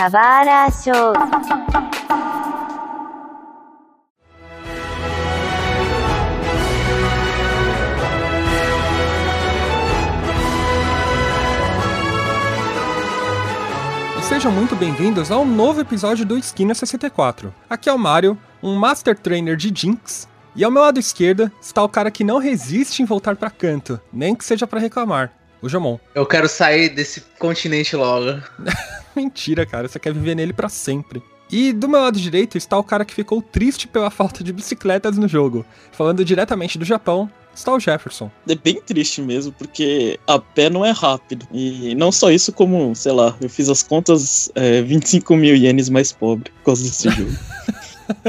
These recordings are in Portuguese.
Kawara Show. Sejam muito bem-vindos ao novo episódio do Esquina 64. Aqui é o Mario, um Master Trainer de Jinx, e ao meu lado esquerdo está o cara que não resiste em voltar para canto, nem que seja para reclamar, o Jomon. Eu quero sair desse continente logo. Mentira, cara, você quer viver nele para sempre. E do meu lado direito está o cara que ficou triste pela falta de bicicletas no jogo. Falando diretamente do Japão, está o Jefferson. É bem triste mesmo, porque a pé não é rápido. E não só isso, como, sei lá, eu fiz as contas é, 25 mil ienes mais pobre por causa desse jogo.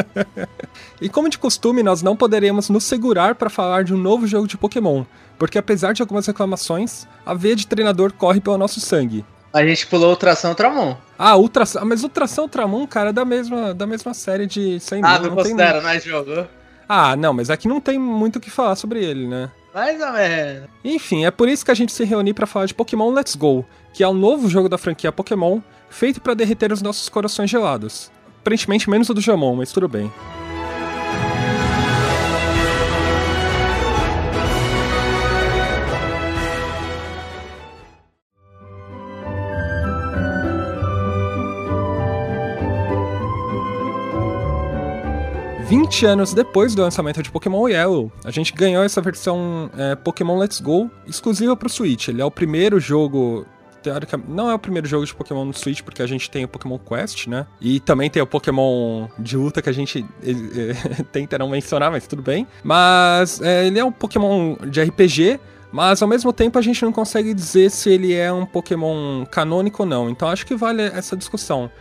e como de costume, nós não poderemos nos segurar para falar de um novo jogo de Pokémon, porque apesar de algumas reclamações, a veia de treinador corre pelo nosso sangue. A gente pulou Ultração Ultramon. Ah, Ultração, mas Ultração Ultramon, cara, é da mesma, da mesma série de Sem Ah, não, não considera, tem... não é jogo? Ah, não, mas aqui não tem muito o que falar sobre ele, né? Mais ou menos. Enfim, é por isso que a gente se reuniu para falar de Pokémon Let's Go, que é o novo jogo da franquia Pokémon, feito para derreter os nossos corações gelados. Aparentemente menos o do Jamon, mas tudo bem. 20 anos depois do lançamento de Pokémon Yellow, a gente ganhou essa versão é, Pokémon Let's Go exclusiva para o Switch. Ele é o primeiro jogo teoricamente, não é o primeiro jogo de Pokémon no Switch, porque a gente tem o Pokémon Quest, né? E também tem o Pokémon de luta que a gente é, tenta não mencionar, mas tudo bem. Mas é, ele é um Pokémon de RPG, mas ao mesmo tempo a gente não consegue dizer se ele é um Pokémon canônico ou não. Então acho que vale essa discussão.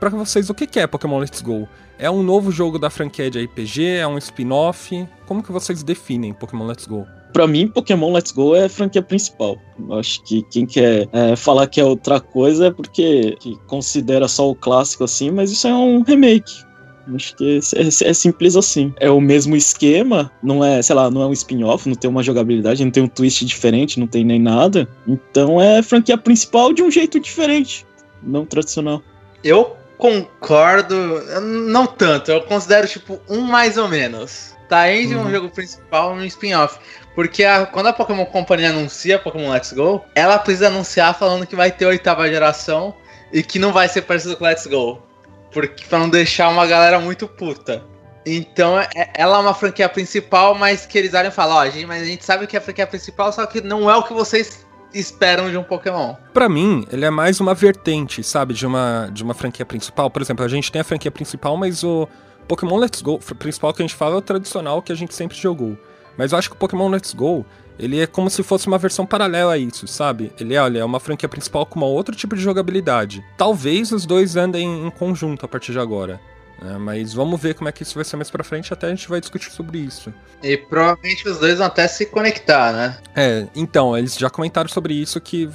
Para vocês, o que é Pokémon Let's Go? É um novo jogo da franquia de RPG? É um spin-off? Como que vocês definem Pokémon Let's Go? Pra mim, Pokémon Let's Go é a franquia principal. Acho que quem quer é, falar que é outra coisa é porque considera só o clássico assim, mas isso é um remake. Acho que é, é, é, simples assim. É o mesmo esquema, não é, sei lá, não é um spin-off, não tem uma jogabilidade, não tem um twist diferente, não tem nem nada. Então é a franquia principal de um jeito diferente, não tradicional. Eu concordo, não tanto. Eu considero tipo um mais ou menos. Tá entre uhum. um jogo principal e um spin-off. Porque a, quando a Pokémon Company anuncia Pokémon Let's Go, ela precisa anunciar falando que vai ter oitava geração e que não vai ser parecido com Let's Go. Porque pra não deixar uma galera muito puta. Então, é, ela é uma franquia principal, mas que eles olham e falam, ó, oh, gente, mas a gente sabe que é a franquia principal, só que não é o que vocês esperam de um Pokémon. Para mim, ele é mais uma vertente, sabe, de uma, de uma franquia principal. Por exemplo, a gente tem a franquia principal, mas o Pokémon Let's Go, o principal que a gente fala é o tradicional que a gente sempre jogou. Mas eu acho que o Pokémon Let's Go, ele é como se fosse uma versão paralela a isso, sabe? Ele é, olha, é uma franquia principal com uma outro tipo de jogabilidade. Talvez os dois andem em conjunto a partir de agora. É, mas vamos ver como é que isso vai ser mais pra frente, até a gente vai discutir sobre isso. E provavelmente os dois vão até se conectar, né? É, então, eles já comentaram sobre isso que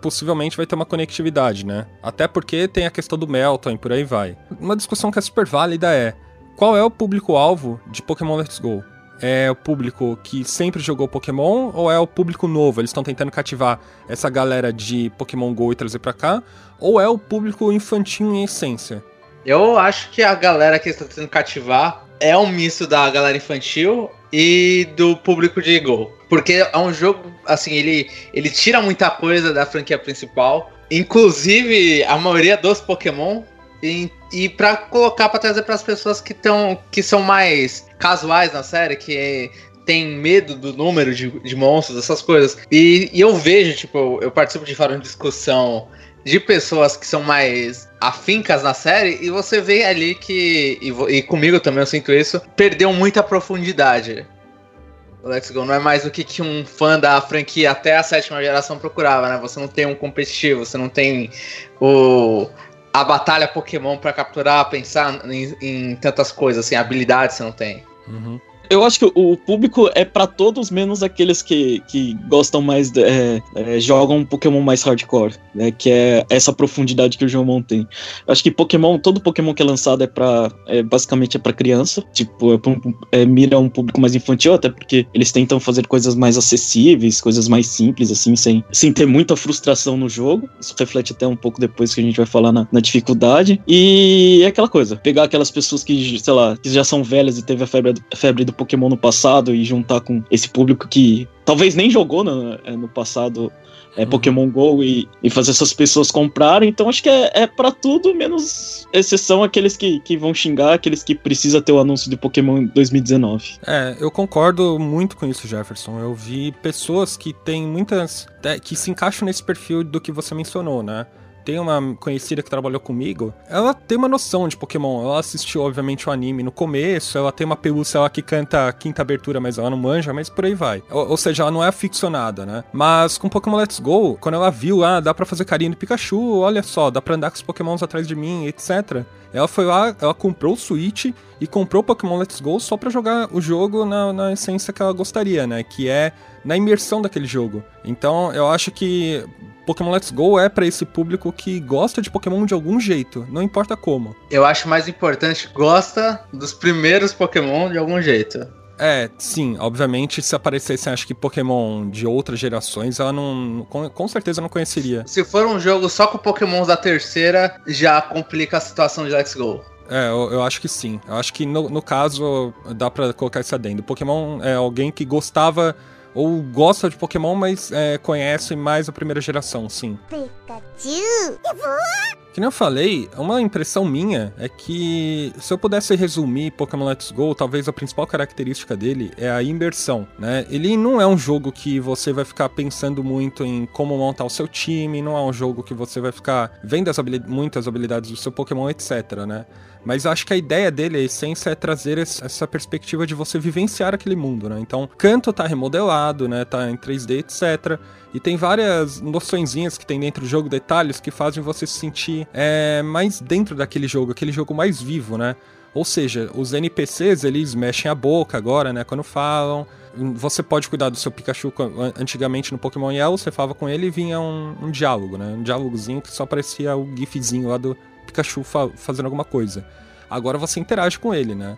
possivelmente vai ter uma conectividade, né? Até porque tem a questão do Melton e por aí vai. Uma discussão que é super válida é: qual é o público-alvo de Pokémon Let's Go? É o público que sempre jogou Pokémon ou é o público novo? Eles estão tentando cativar essa galera de Pokémon Go e trazer pra cá? Ou é o público infantil em essência? Eu acho que a galera que está tentando cativar é um misto da galera infantil e do público de Go. Porque é um jogo, assim, ele, ele tira muita coisa da franquia principal, inclusive a maioria dos Pokémon, e, e para colocar para trazer para as pessoas que, tão, que são mais casuais na série, que tem medo do número de, de monstros, essas coisas. E, e eu vejo, tipo, eu participo de fórum de discussão de pessoas que são mais afincas na série e você vê ali que, e, e comigo também eu sinto isso, perdeu muita profundidade. O Let's Go não é mais o que, que um fã da franquia até a sétima geração procurava, né? Você não tem um competitivo, você não tem o a batalha Pokémon para capturar, pensar em, em, tantas coisas, assim, habilidades você não tem. Uhum. Eu acho que o público é para todos, menos aqueles que, que gostam mais, é, é, jogam Pokémon mais hardcore, né? Que é essa profundidade que o João tem. Eu acho que Pokémon, todo Pokémon que é lançado é para é, basicamente é para criança, tipo, é, pra, é, mira um público mais infantil, até porque eles tentam fazer coisas mais acessíveis, coisas mais simples, assim, sem, sem ter muita frustração no jogo. Isso reflete até um pouco depois que a gente vai falar na, na dificuldade. E é aquela coisa, pegar aquelas pessoas que, sei lá, que já são velhas e teve a febre, a febre do Pokémon no passado e juntar com esse público que talvez nem jogou no, é, no passado é, uhum. Pokémon GO e, e, fazer essas pessoas comprarem. Então acho que é, é para tudo, menos exceção aqueles que, que vão xingar, aqueles que precisam ter o anúncio de Pokémon 2019. É, eu concordo muito com isso, Jefferson. Eu vi pessoas que têm muitas. que se encaixam nesse perfil do que você mencionou, né? Tem uma conhecida que trabalhou comigo, ela tem uma noção de Pokémon. Ela assistiu, obviamente, o anime no começo, ela tem uma pelúcia lá que canta a quinta abertura, mas ela não manja, mas por aí vai. Ou, ou, seja, ela não é aficionada, né? Mas com Pokémon Let's Go, quando ela viu, ah, dá pra fazer carinho do Pikachu, olha só, dá pra andar com os Pokémons atrás de mim, etc. Ela foi lá, ela comprou o Switch e comprou o Pokémon Let's Go só para jogar o jogo na, na essência que ela gostaria, né? Que é na imersão daquele jogo. Então eu acho que Pokémon Let's Go é para esse público que gosta de Pokémon de algum jeito, não importa como. Eu acho mais importante, gosta dos primeiros Pokémon de algum jeito. É, sim, obviamente, se aparecessem, acho que Pokémon de outras gerações, ela não. Com, com, certeza não conheceria. Se for um jogo só com Pokémon da terceira, já complica a situação de Let's Go. É, eu, eu acho que sim. Eu acho que no, no caso dá pra colocar isso adendo. Pokémon é alguém que gostava ou gosta de Pokémon, mas é, conhece mais a primeira geração, sim. Pikachu! Que nem eu falei, uma impressão minha é que se eu pudesse resumir Pokémon Let's Go, talvez a principal característica dele é a imersão, né? Ele não é um jogo que você vai ficar pensando muito em como montar o seu time, não é um jogo que você vai ficar vendo as habilidades, muitas habilidades do seu Pokémon, etc, né? Mas acho que a ideia dele, a essência, é trazer essa perspectiva de você vivenciar aquele mundo, né? Então, canto tá remodelado, né? Tá em 3D, etc. E tem várias noçõezinhas que tem dentro do jogo, detalhes que fazem você se sentir é, mais dentro daquele jogo, aquele jogo mais vivo, né? Ou seja, os NPCs eles mexem a boca agora, né? Quando falam. Você pode cuidar do seu Pikachu. Antigamente no Pokémon Yellow, você falava com ele e vinha um, um diálogo, né? Um diálogozinho que só aparecia o gifzinho lá do Pikachu fa fazendo alguma coisa. Agora você interage com ele, né?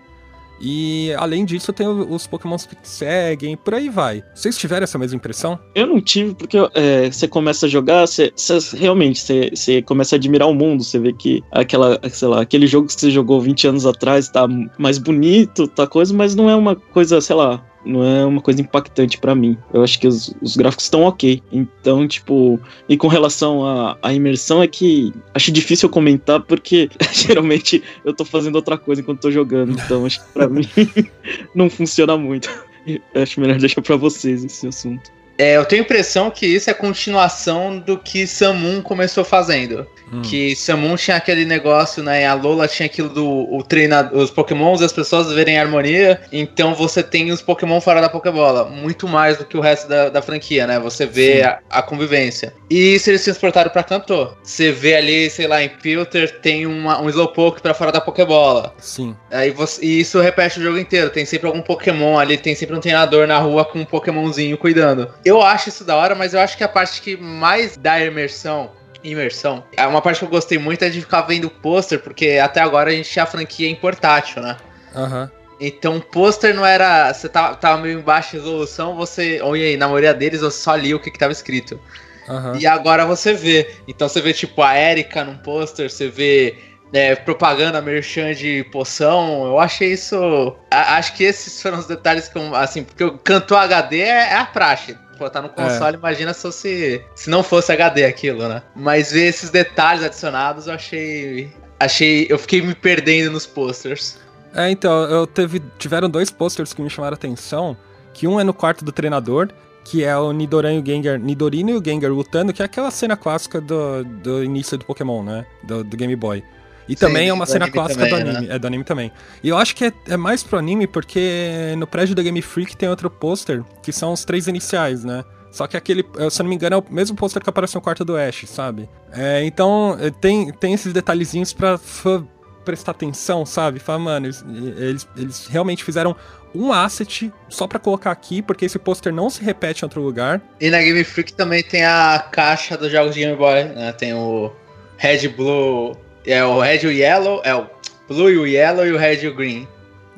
E além disso, tem os Pokémons que seguem, por aí vai. Vocês tiveram essa mesma impressão? Eu não tive, porque é, você começa a jogar, você, você realmente você, você, começa a admirar o mundo. Você vê que aquela, sei lá, aquele jogo que você jogou 20 anos atrás tá mais bonito, tá coisa, mas não é uma coisa, sei lá, não é uma coisa impactante para mim. Eu acho que os, os gráficos estão ok. Então, tipo, e com relação à, imersão, é que acho difícil comentar porque geralmente eu tô fazendo outra coisa enquanto tô jogando. Então, acho que pra mim não funciona muito. Eu acho melhor deixar para vocês esse assunto. É, eu tenho a impressão que isso é continuação do que Samun começou fazendo. Hum. Que Samun tinha aquele negócio, né? A Lola tinha aquilo do o treinador, os Pokémons e as pessoas verem harmonia. Então você tem os Pokémon fora da Pokébola. Muito mais do que o resto da, da franquia, né? Você vê a, a, convivência. E se eles se transportaram pra Cantor? Você vê ali, sei lá, em Filter tem uma, um Slowpoke pra fora da Pokébola. Sim. Aí você, e isso repete o jogo inteiro. Tem sempre algum Pokémon ali, tem sempre um treinador na rua com um Pokémonzinho cuidando. Eu acho isso da hora, mas eu acho que a parte que mais dá imersão imersão. É uma parte que eu gostei muito é de ficar vendo pôster, porque até agora a gente tinha a franquia em portátil, né? Aham. Uhum. Então o pôster não era. Você tava, tava meio em baixa resolução, você. Ou aí, na maioria deles você só lia o que, que tava escrito. Uhum. E agora você vê. Então você vê tipo a Erika num pôster, você vê é, propaganda merchan de poção. Eu achei isso. A, acho que esses foram os detalhes que eu, assim, porque o cantor HD é, é a praxe botar no console, é. imagina se, fosse, se não fosse HD aquilo, né? Mas ver esses detalhes adicionados, eu achei. Achei. Eu fiquei me perdendo nos posters. É, então, eu teve. Tiveram dois posters que me chamaram a atenção. Que um é no quarto do treinador, que é o Nidoran e o Gengar, Nidorino e o Gengar lutando, que é aquela cena clássica do, do início do Pokémon, né? Do, do Game Boy. E Sim, também é uma cena clássica também, do anime. Né? É do anime também. E eu acho que é, é, mais pro anime porque no prédio da Game Freak tem outro pôster, que são os três iniciais, né? Só que aquele, se eu não me engano, é o mesmo pôster que aparece no quarto do Ash, sabe? É, então, é, tem, tem esses detalhezinhos pra prestar atenção, sabe? Fala, mano, eles, eles, eles realmente fizeram um asset só para colocar aqui, porque esse pôster não se repete em outro lugar. E na Game Freak também tem a caixa dos jogos de Game Boy, né? Tem o Red Blue, é o Red e o Yellow, é o Blue e o Yellow e o Red e o Green.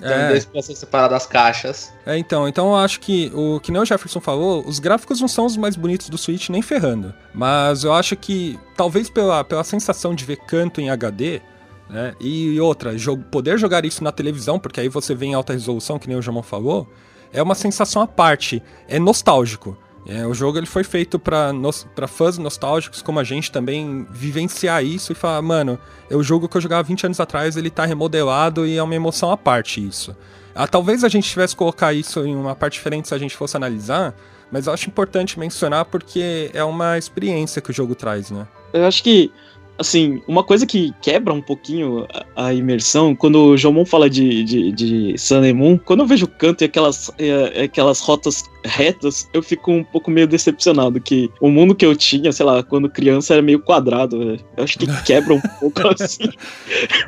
Tem é. dois peças separadas das caixas. É, então, então eu acho que o que nem o Jefferson falou, os gráficos não são os mais bonitos do Switch nem ferrando. Mas eu acho que talvez pela, pela sensação de ver canto em HD, né? E outra, jogo, poder jogar isso na televisão, porque aí você vê em alta resolução, que nem o Jamon falou, é uma sensação à parte. É nostálgico. É, o jogo ele foi feito para nos, fãs nostálgicos como a gente também vivenciar isso e falar, mano, é o jogo que eu jogava 20 anos atrás, ele tá remodelado e é uma emoção à parte isso. Ah, talvez a gente tivesse colocar isso em uma parte diferente se a gente fosse analisar, mas eu acho importante mencionar porque é uma experiência que o jogo traz, né? Eu acho que assim, uma coisa que quebra um pouquinho a, a imersão, quando o Jomon fala de, de, de Sun and Moon, quando eu vejo o canto e aquelas, e, aquelas rotas retas, eu fico um pouco meio decepcionado, que o mundo que eu tinha, sei lá, quando criança era meio quadrado, né? eu acho que quebra um pouco assim.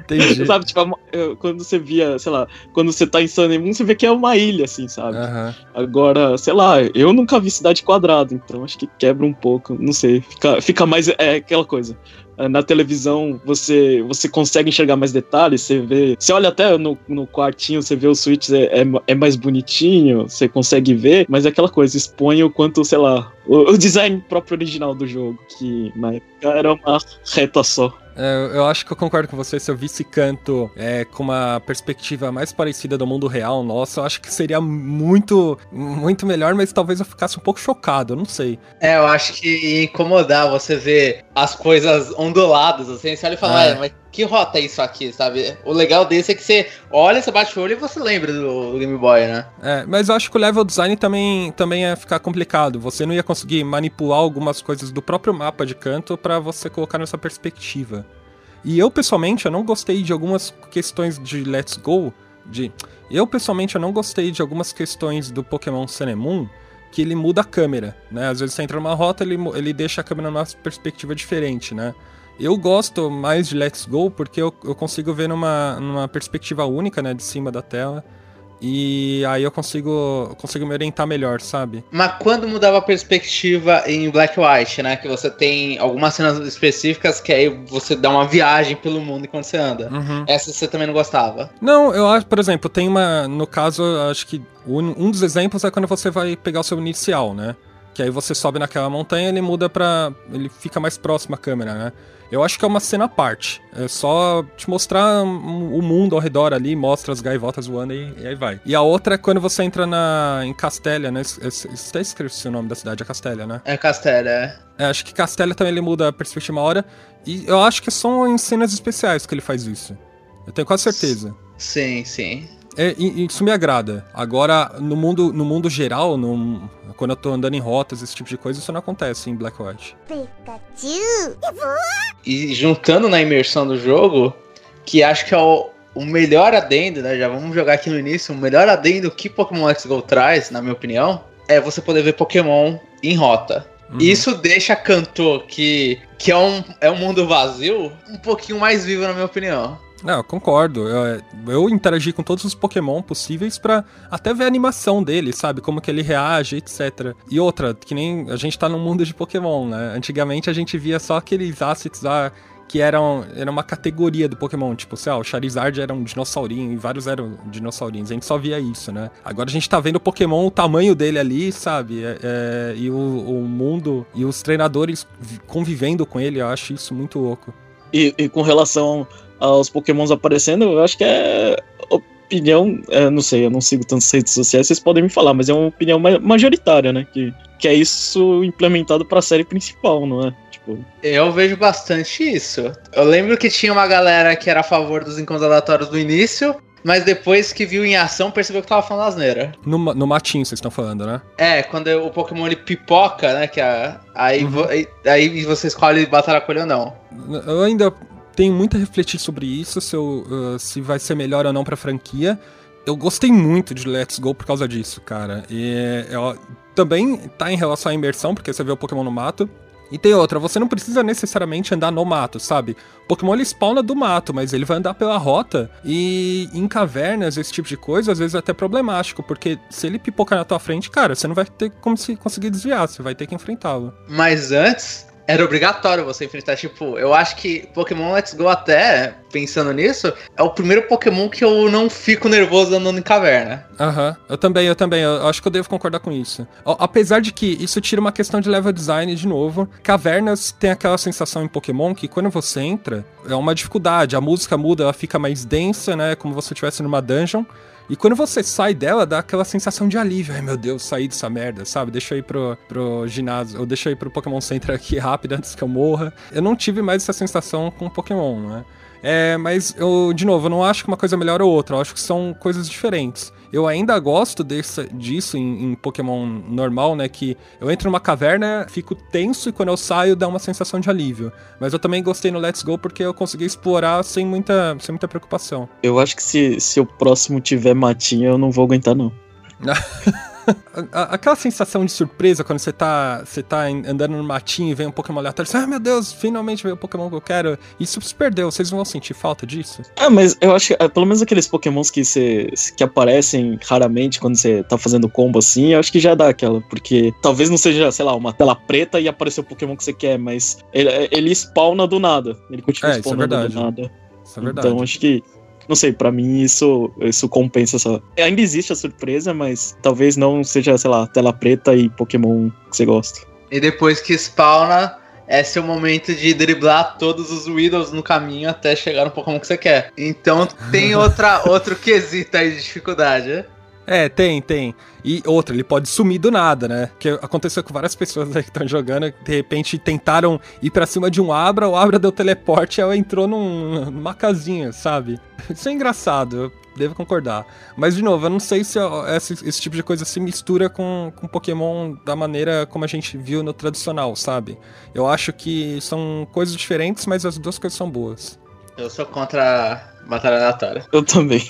Entendi. sabe, tipo, quando você via, sei lá, quando você tá em Sun and Moon, você vê que é uma ilha, assim, sabe? Uhum. Agora, sei lá, eu nunca vi cidade quadrada, então acho que quebra um pouco, não sei, fica, fica mais, é aquela coisa, na televisão você você consegue enxergar mais detalhes, você vê. Você olha até no, no quartinho, você vê os switches, é, é, é, mais bonitinho, você consegue ver, mas é aquela coisa, expõe o quanto, sei lá, o, o design próprio original do jogo, que na época era uma reta só. É, eu acho que eu concordo com você. Se eu visse canto é, com uma perspectiva mais parecida do mundo real, nossa, eu acho que seria muito, muito melhor, mas talvez eu ficasse um pouco chocado, não sei. É, eu acho que ia incomodar você ver as coisas onduladas, assim, você olha e fala, é. mas que rota isso aqui, sabe? O legal desse é que você olha, você bate o olho e você lembra do, do, Game Boy, né? É, mas eu acho que o level design também, também ia ficar complicado. Você não ia conseguir manipular algumas coisas do próprio mapa de canto para você colocar nessa perspectiva. E eu, pessoalmente, eu não gostei de algumas questões de Let's Go, de... Eu, pessoalmente, eu não gostei de algumas questões do Pokémon Sun Moon, que ele muda a câmera, né? Às vezes você entra numa rota, ele, ele deixa a câmera numa perspectiva diferente, né? Eu gosto mais de Let's Go porque eu, eu consigo ver numa, numa perspectiva única, né, de cima da tela. E aí eu consigo, consigo me orientar melhor, sabe? Mas quando mudava a perspectiva em Black White, né? Que você tem algumas cenas específicas que aí você dá uma viagem pelo mundo enquanto você anda. Uhum. Essa você também não gostava? Não, eu acho, por exemplo, tem uma. No caso, acho que um, um dos exemplos é quando você vai pegar o seu inicial, né? Que aí você sobe naquela montanha ele muda pra. ele fica mais próximo à câmera, né? Eu acho que é uma cena à parte. É só te mostrar o mundo ao redor ali, mostra as gaivotas voando e, e aí vai. E a outra é quando você entra na, em Castélia, né? Está escrito o nome da cidade, é Castélia, né? É Castélia, é. é. Acho que Castélia também ele muda a perspectiva uma hora. E eu acho que são em cenas especiais que ele faz isso. Eu tenho quase certeza. Sim, sim. É, isso me agrada. Agora, no mundo, no mundo geral, no, quando eu tô andando em rotas, esse tipo de coisa, isso não acontece em Black White. E juntando na imersão do jogo, que acho que é o, o melhor adendo, né? Já vamos jogar aqui no início, o melhor adendo que Pokémon Let's Go traz, na minha opinião, é você poder ver Pokémon em rota. Uhum. Isso deixa Cantor, que, que é, um, é um mundo vazio, um pouquinho mais vivo, na minha opinião. Não, eu concordo. Eu, eu interagi com todos os Pokémon possíveis para até ver a animação dele, sabe? Como que ele reage, etc. E outra, que nem a gente tá num mundo de Pokémon, né? Antigamente a gente via só aqueles assets lá que eram era uma categoria do Pokémon, tipo, sei lá, o Charizard era um dinossaurinho e vários eram dinossaurinhos. A gente só via isso, né? Agora a gente tá vendo o Pokémon, o tamanho dele ali, sabe? É, é, e o, o, mundo e os treinadores convivendo com ele, eu acho isso muito louco. E, e com relação aos pokémons aparecendo, eu acho que é opinião, é, não sei, eu não sigo tantas redes sociais, vocês podem me falar, mas é uma opinião majoritária, né? Que, que é isso implementado para a série principal, não é? Tipo... Eu vejo bastante isso. Eu lembro que tinha uma galera que era a favor dos encontros aleatórios do início, mas depois que viu em ação percebeu que tava falando asneira. No, no matinho vocês estão falando, né? É, quando o Pokémon ele pipoca, né? Que a, aí, uhum. vo, aí, aí você escolhe batalha com ele ou não. Eu ainda tenho muito a refletir sobre isso, se, eu, uh, se vai ser melhor ou não pra franquia. Eu gostei muito de Let's Go por causa disso, cara. E também tá em relação à imersão, porque você vê o Pokémon no mato. E tem outra, você não precisa necessariamente andar no mato, sabe? Pokémon ele spawna do mato, mas ele vai andar pela rota e em cavernas, esse tipo de coisa, às vezes é até problemático, porque se ele pipocar na tua frente, cara, você não vai ter como se conseguir desviar, você vai ter que enfrentá-lo. Mas antes, era obrigatório você enfrentar. Tipo, eu acho que Pokémon Let's Go, até pensando nisso, é o primeiro Pokémon que eu não fico nervoso andando em caverna. Aham, uhum. eu também, eu também. Eu acho que eu devo concordar com isso. Apesar de que isso tira uma questão de level design de novo. Cavernas tem aquela sensação em Pokémon que quando você entra, é uma dificuldade. A música muda, ela fica mais densa, né? Como se você estivesse numa dungeon. E quando você sai dela, dá aquela sensação de alívio. Ai meu Deus, saí dessa merda, sabe? Deixa eu ir pro, pro ginásio, ou deixa eu ir pro Pokémon Center aqui rápido antes que eu morra. Eu não tive mais essa sensação com Pokémon, né? É, mas eu, de novo, eu não acho que uma coisa é melhor ou outra, eu acho que são coisas diferentes. Eu ainda gosto desse, disso em, em, Pokémon normal, né? Que eu entro numa caverna, fico tenso e quando eu saio dá uma sensação de alívio. Mas eu também gostei no Let's Go porque eu consegui explorar sem muita, sem muita preocupação. Eu acho que se, se o próximo tiver matinha, eu não vou aguentar, não. Aquela sensação de surpresa quando você tá, você tá andando no matinho e vem um Pokémon aleatório, você, ah, meu Deus, finalmente veio o Pokémon que eu quero. Isso se perdeu, vocês vão sentir falta disso? Ah, mas eu acho que, ah, pelo menos aqueles Pokémons que, você, que aparecem raramente quando você tá fazendo combo assim, eu acho que já dá aquela, porque talvez não seja, sei lá, uma tela preta e aparecer o Pokémon que você quer, mas ele, ele spawna do nada. Ele continua é, spawnando é do nada. Isso é verdade. Então acho que não sei, para mim isso, isso compensa só. Ainda existe a surpresa, mas talvez não seja, sei lá, tela preta e Pokémon que você gosta. E depois que spawna, é seu momento de driblar todos os Widows no caminho até chegar no Pokémon que você quer. Então tem outra, outro quesito aí de dificuldade, né? É, tem, tem. E outra, ele pode sumir do nada, né? Que aconteceu com várias pessoas aí que estão jogando, de repente tentaram ir para cima de um Abra, o Abra deu teleporte e ela entrou num, numa casinha, sabe? Isso é engraçado, eu devo concordar. Mas, de novo, eu não sei se esse, esse tipo de coisa se mistura com, com Pokémon da maneira como a gente viu no tradicional, sabe? Eu acho que são coisas diferentes, mas as duas coisas são boas. Eu sou contra a batalha aleatória. Eu também.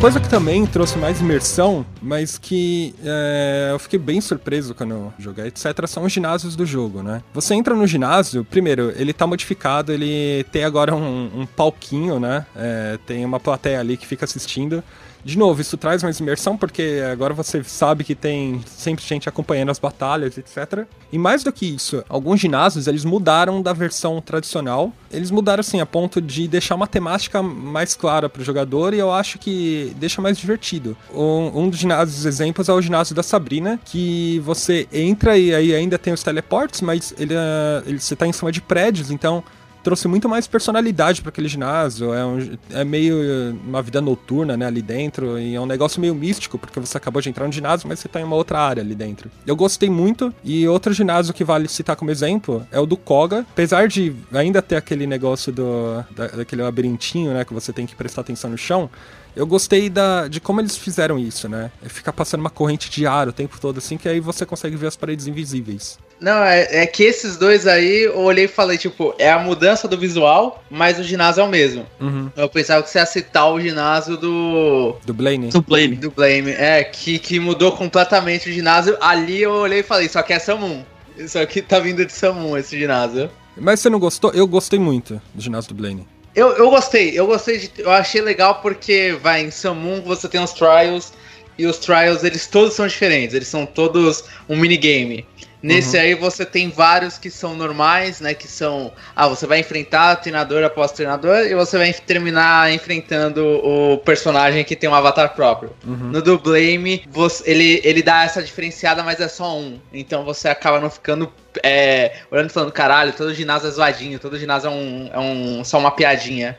Coisa que também trouxe mais imersão, mas que é, eu fiquei bem surpreso quando eu joguei, etc., são os ginásios do jogo, né? Você entra no ginásio, primeiro, ele tá modificado, ele tem agora um, um palquinho, né? É, tem uma plateia ali que fica assistindo. De novo, isso traz mais imersão, porque agora você sabe que tem sempre gente acompanhando as batalhas, etc. E mais do que isso, alguns ginásios eles mudaram da versão tradicional. Eles mudaram assim a ponto de deixar uma temática mais clara para o jogador e eu acho que deixa mais divertido. Um, um dos ginásios exemplos é o ginásio da Sabrina, que você entra e aí ainda tem os teleportes, mas ele, é, ele você está em cima de prédios, então trouxe muito mais personalidade para aquele ginásio. É, um, é meio uma vida noturna, né, ali dentro. E é um negócio meio místico, porque você acabou de entrar no ginásio, mas você tá em uma outra área ali dentro. Eu gostei muito. E outro ginásio que vale citar como exemplo é o do Koga. Apesar de ainda ter aquele negócio do, da, daquele labirintinho, né, que você tem que prestar atenção no chão. Eu gostei da, de como eles fizeram isso, né? É ficar passando uma corrente de ar o tempo todo, assim, que aí você consegue ver as paredes invisíveis. Não, é, é, que esses dois aí, eu olhei e falei, tipo, é a mudança do visual, mas o ginásio é o mesmo. Uhum. Eu pensava que você ia citar o ginásio do. Do Blaine. Do Blaine. Do Blaine, é, que, que mudou completamente o ginásio. Ali eu olhei e falei, só que é Samun. Isso aqui tá vindo de Samun, esse ginásio. Mas você não gostou? Eu gostei muito do ginásio do Blaine. Eu, eu gostei, eu gostei de. Eu achei legal porque, vai, em Samun você tem os trials. E os trials, eles todos são diferentes, eles são todos um minigame. Nesse uhum. aí você tem vários que são normais, né? Que são. Ah, você vai enfrentar treinador após treinador e você vai terminar enfrentando o personagem que tem um avatar próprio. Uhum. No do Blame, você, ele, ele dá essa diferenciada, mas é só um. Então você acaba não ficando é, olhando e falando, caralho, todo ginásio é zoadinho, todo ginásio é, um, é um, só uma piadinha.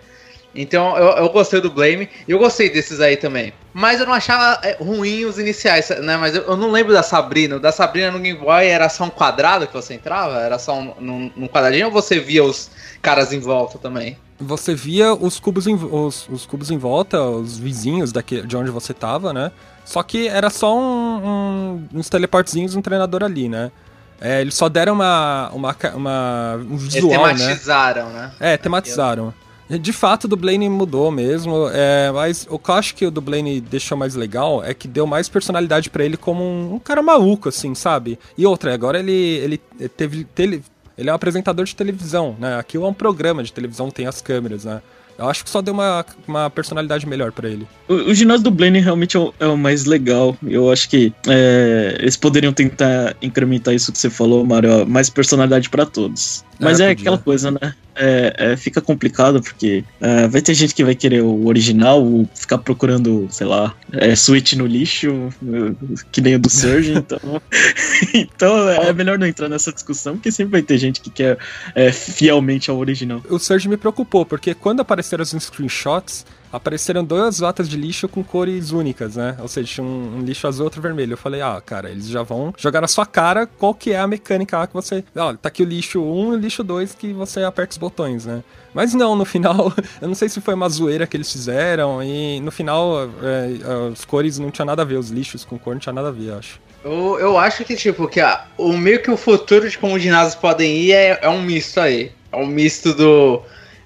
Então eu, eu gostei do Blame e eu gostei desses aí também. Mas eu não achava é, ruim os iniciais, né? Mas eu, eu, não lembro da Sabrina. O da Sabrina no Game Boy era só um quadrado que você entrava? Era só um, num, num quadradinho ou você via os caras em volta também? Você via os cubos em, os, os cubos em volta, os vizinhos daqui, de onde você tava, né? Só que era só um, um, uns teleportezinhos um treinador ali, né? É, eles só deram uma, uma, uma um Eles visual, né? tematizaram, né? É, tematizaram. De fato, o do Blaine mudou mesmo, é, mas o que eu acho que o do Blaine deixou mais legal é que deu mais personalidade pra ele como um, um cara maluco, assim, sabe? E outra, agora ele, ele teve, tele- ele é um apresentador de televisão, né? Aqui é um programa de televisão, tem as câmeras, né? Eu acho que só deu uma, uma personalidade melhor pra ele. O, o ginásio do Blaine realmente é o, é o mais legal. Eu acho que é, eles poderiam tentar incrementar isso que você falou, Mario, mais personalidade pra todos. Mas É, é, aquela coisa, né? É, é, fica complicado porque é, vai ter gente que vai querer o original, ou ficar procurando, sei lá, é, Switch no lixo, que nem o do Surge, então. então é melhor não entrar nessa discussão, porque sempre vai ter gente que quer fielmente ao original. O Surge me preocupou, porque quando apareceram os screenshots, apareceram duas latas de lixo com cores únicas, né? Ou seja, tinha um, um lixo azul e outro vermelho. Eu falei, ah, cara, eles já vão jogar na sua cara qual que é a mecânica lá que você... Olha, tá aqui o lixo 1 e o lixo 2 que você aperta os botões, né? Mas não, no final, eu não sei se foi uma zoeira que eles fizeram e no final é, as cores não tinha nada a ver, os lixos com cor não tinha nada a ver, eu acho. Eu, eu acho que, tipo, que ah, o meio que o futuro de como os ginásios podem ir é, é um misto aí. É um misto do.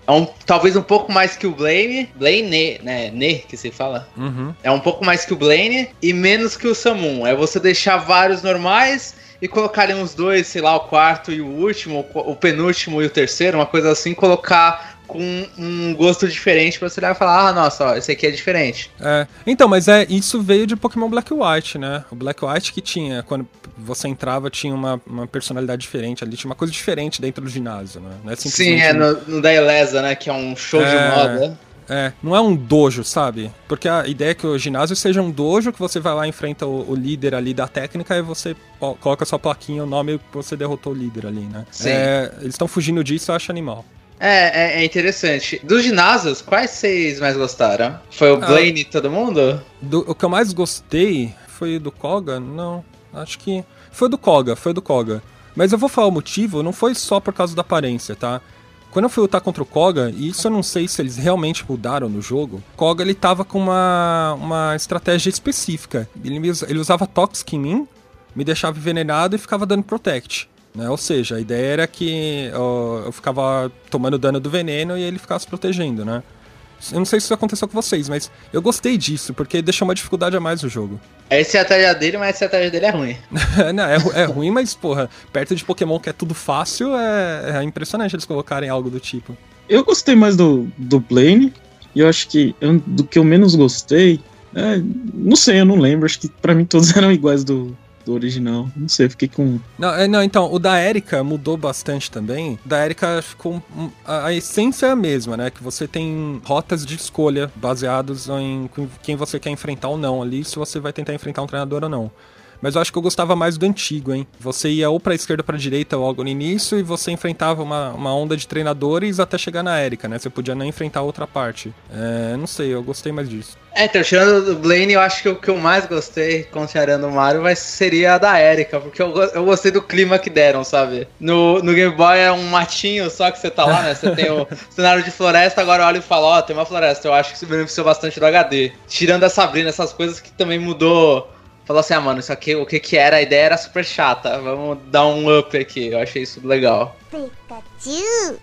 É um, talvez um pouco mais que o Blaine. Blaine, né? Ne, que se fala. Uhum. É um pouco mais que o Blaine e menos que o Samun. É você deixar vários normais e colocarem uns dois, sei lá, o quarto e o último, o penúltimo e o terceiro, uma coisa assim, colocar com um gosto diferente pra você olhar e falar, ah, nossa, ó, esse aqui é diferente. É, então, mas é isso veio de Pokémon Black e White, né? O Black e White que tinha, quando você entrava, tinha uma, uma personalidade diferente ali, tinha uma coisa diferente dentro do ginásio, né? Não é Sim, é no, no da Elesa, né? Que é um show É. de moda. É, não é um dojo, sabe? Porque a ideia é que o ginásio seja um dojo, que você vai lá e enfrenta o, o líder ali da técnica e você coloca sua plaquinha, o nome que você derrotou o líder ali, né? Sim. É, eles estão fugindo disso, eu acho animal. É, é, é interessante. Dos ginásios, quais vocês mais gostaram? Foi o Ah. Blaine e todo mundo? Do- o que eu mais gostei foi do Koga? Não, acho que. Foi do Koga, foi do Koga. Mas eu vou falar o motivo, não foi só por causa da aparência, tá? Quando eu fui lutar contra o Koga, e isso eu não sei se eles realmente mudaram no jogo, o Koga ele tava com uma, uma estratégia específica. Ele, ele usava Toxic em mim, me deixava envenenado e ficava dando Protect. Né? Ou seja, a ideia era que ó, eu ficava tomando dano do veneno e ele ficava se protegendo, né? Eu não sei se isso aconteceu com vocês, mas eu gostei disso, porque deixou uma dificuldade a mais no jogo. É a estratégia dele, mas a estratégia dele é ruim. não, é, é ruim, mas, porra, perto de Pokémon que é tudo fácil, é, é impressionante eles colocarem algo do tipo. Eu gostei mais do, do Blaine. E eu acho que eu- do que eu menos gostei. é, não sei, eu não lembro. Acho que pra mim todos eram iguais do, do original. Não sei, fiquei com. Não, é, não, então, o da Erika mudou bastante também. Da Erika ficou. A, a essência é a mesma, né? Que você tem rotas de escolha baseados em quem você quer enfrentar ou não ali, se você vai tentar enfrentar um treinador ou não. Mas eu acho que eu gostava mais do antigo, hein? Você ia ou pra esquerda ou pra direita logo no início e você enfrentava uma, uma onda de treinadores até chegar na Erika, né? Você podia não enfrentar outra parte. É, não sei, eu gostei mais disso. É, então, tirando do Blaine, eu acho que o que eu mais gostei, considerando o Mario, vai, seria a da Erika, porque eu, eu gostei do clima que deram, sabe? No, no Game Boy é um matinho só que você tá lá, né? Você tem o cenário de floresta, agora eu olho e falo, ó, tem uma floresta. Eu acho que se beneficiou bastante do HD. Tirando a Sabrina, essas coisas que também mudou. Falou assim, ah, mano, isso aqui, o que que era? A ideia era super chata. Vamos dar um up aqui. Eu achei isso legal. Pikachu!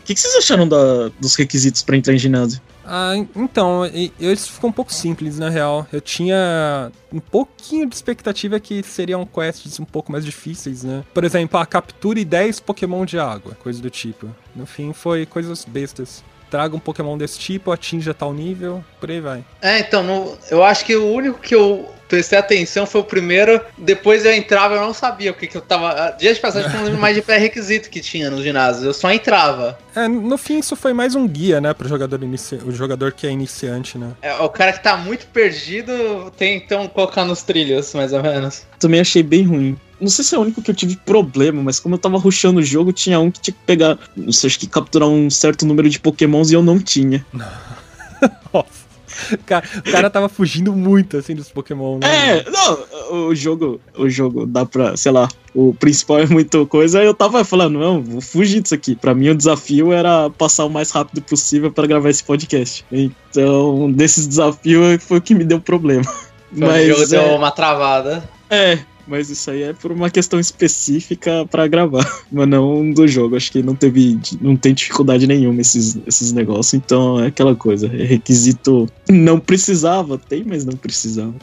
O que, que vocês acharam da- dos requisitos pra entrar em ginásio? Ah, então, isso ficou um pouco simples, na real. Eu tinha um pouquinho de expectativa que seriam quests um pouco mais difíceis, né? Por exemplo, a capture 10 Pokémon de água, coisa do tipo. No fim, foi coisas bestas. Traga um Pokémon desse tipo, atinja tal nível, por aí vai. É, então, no- eu acho que o único que eu prestei atenção foi o primeiro. Depois eu entrava, eu não sabia o que, que eu tava. Dias de passagem, eu não lembro mais de pré-requisito que tinha nos ginásios. Eu só entrava. É, no fim, isso foi mais um guia, né, pro jogador, inici... o jogador que é iniciante, né? É, o cara que tá muito perdido tem então colocar nos trilhos, mais ou menos. Também achei bem ruim. Não sei se é o único que eu tive problema, mas como eu tava rushando o jogo, tinha um que tinha que pegar, não sei, acho que capturar um certo número de pokémons e eu não tinha. Nossa. O cara, o cara tava fugindo muito, assim, dos Pokémon, né? É, não, o jogo, o jogo dá pra, sei lá, o principal é muita coisa, aí eu tava falando, não, vou fugir disso aqui. Pra mim o desafio era passar o mais rápido possível pra gravar esse podcast. Então, um desses desafios foi o que me deu problema. Mas o jogo Mas deu é, uma travada. é, Mas isso aí é por uma questão específica para gravar, mas não do jogo. Acho que não teve, não tem dificuldade nenhuma esses, esses negócios. Então é aquela coisa, é requisito. Não precisava, tem, mas não precisava.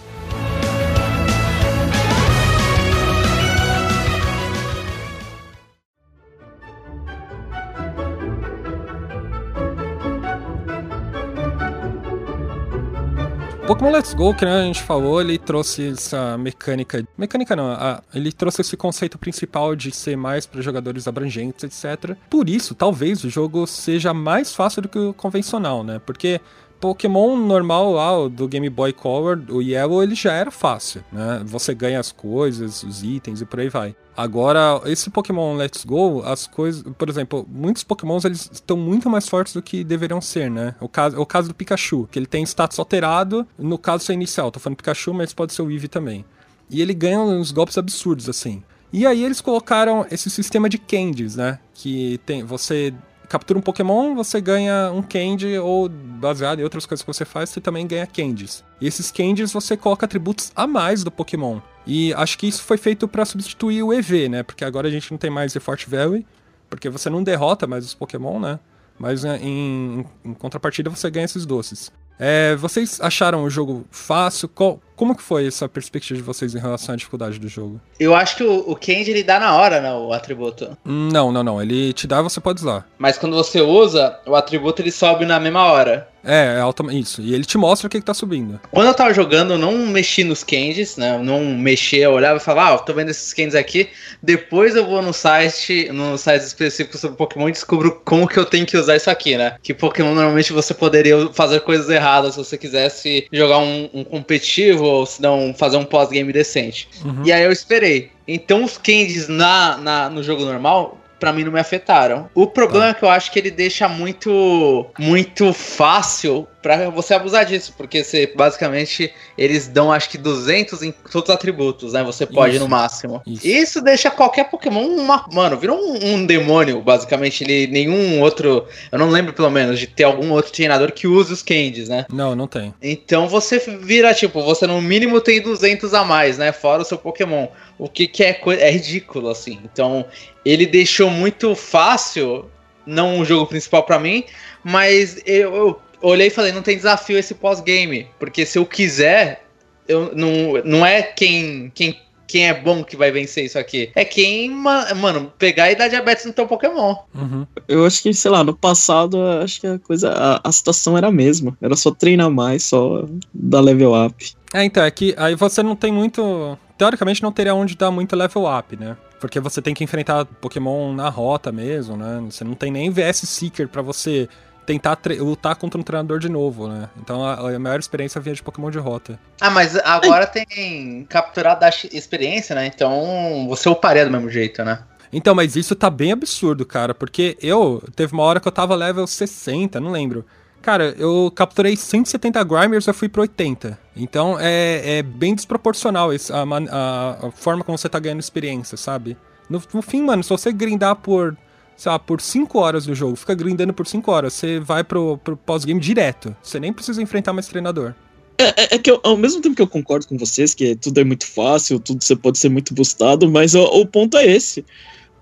Pokémon Let's Go, que a gente falou, ele trouxe essa mecânica. Mecânica não, a, ele trouxe esse conceito principal de ser mais para jogadores abrangentes, etc. Por isso, talvez o jogo seja mais fácil do que o convencional, né? Porque Pokémon normal lá, do Game Boy Color, o Yellow, ele já era fácil, né? Você ganha as coisas, os itens e por aí vai. Agora, esse Pokémon Let's Go, as coisas, por exemplo, muitos Pokémons eles estão muito mais fortes do que deveriam ser, né? O caso, o caso do Pikachu, que ele tem status alterado, no caso é inicial, tô falando Pikachu, mas pode ser o Eevee também. E ele ganha uns golpes absurdos assim. E aí eles colocaram esse sistema de candies, né? Que tem você captura um Pokémon, você ganha um Candy, ou baseado em outras coisas que você faz, você também ganha Candies. E esses Candies você coloca atributos a mais do Pokémon. E acho que isso foi feito para substituir o EV, né? Porque agora a gente não tem mais Effort Valley, porque você não derrota mais os Pokémon, né? Mas né, em, em contrapartida você ganha esses doces. É, vocês acharam o jogo fácil? Qual, como que foi essa perspectiva de vocês em relação à dificuldade do jogo? Eu acho que o, o Candy ele dá na hora, né, o atributo. Não, não, não. Ele te dá, você pode usar. Mas quando você usa, o atributo ele sobe na mesma hora. É, é autom... isso. E ele te mostra o que, que tá subindo. Quando eu tava jogando, eu não mexi nos candies, né? Eu não mexia, eu olhava e falava, ah, tô vendo esses candies aqui. Depois eu vou no site, no site específico sobre Pokémon e descubro como que eu tenho que usar isso aqui, né? Que Pokémon normalmente você poderia fazer coisas erradas se você quisesse jogar um, um competitivo ou se não fazer um pós-game decente. Uhum. E aí eu esperei. Então os candies na, na, no jogo normal para mim não me afetaram. O problema tá. é que eu acho que ele deixa muito muito fácil para você abusar disso, porque você basicamente eles dão acho que 200 em todos os atributos, né? Você pode Isso. no máximo. Isso. Isso. deixa qualquer Pokémon uma, mano, vira um, um, demônio, basicamente, ele nenhum outro, eu não lembro pelo menos de ter algum outro treinador que use os candies, né? Não, não tem. Então você vira tipo, você no mínimo tem 200 a mais, né? Fora o seu Pokémon. O que, que é, é ridículo, assim. Então, ele deixou muito fácil, não o jogo principal para mim, mas eu, eu, olhei e falei, não tem desafio esse pós-game, porque se eu quiser, eu não, não é quem, quem quem é bom que vai vencer isso aqui. É quem, mano, pegar e dar diabetes no teu Pokémon. Uhum. Eu acho que, sei lá, no passado, acho que a coisa, a, a situação era a mesma. Era só treinar mais, só dar level up. É, então, é que aí você não tem muito teoricamente não teria onde dar muito level up, né? Porque você tem que enfrentar Pokémon na rota mesmo, né? Você não tem nem VS Seeker para você tentar lutar contra um treinador de novo, né? Então a, a, maior experiência vinha de Pokémon de rota. Ah, mas agora tem capturado a experiência, né? Então você uparia do mesmo jeito, né? Então, mas isso tá bem absurdo, cara, porque eu teve uma hora que eu tava level 60, não lembro. Cara, eu capturei 170 Grimers e eu fui pro 80. Então é, é bem desproporcional a, a, a, forma como você tá ganhando experiência, sabe? No, no, fim, mano, se você grindar por, sei lá, por 5 horas do jogo, fica grindando por 5 horas, você vai pro, pro pós-game direto. Você nem precisa enfrentar mais treinador. É, é, é, que eu, ao mesmo tempo que eu concordo com vocês, que tudo é muito fácil, tudo você pode ser muito boostado, mas o, o ponto é esse.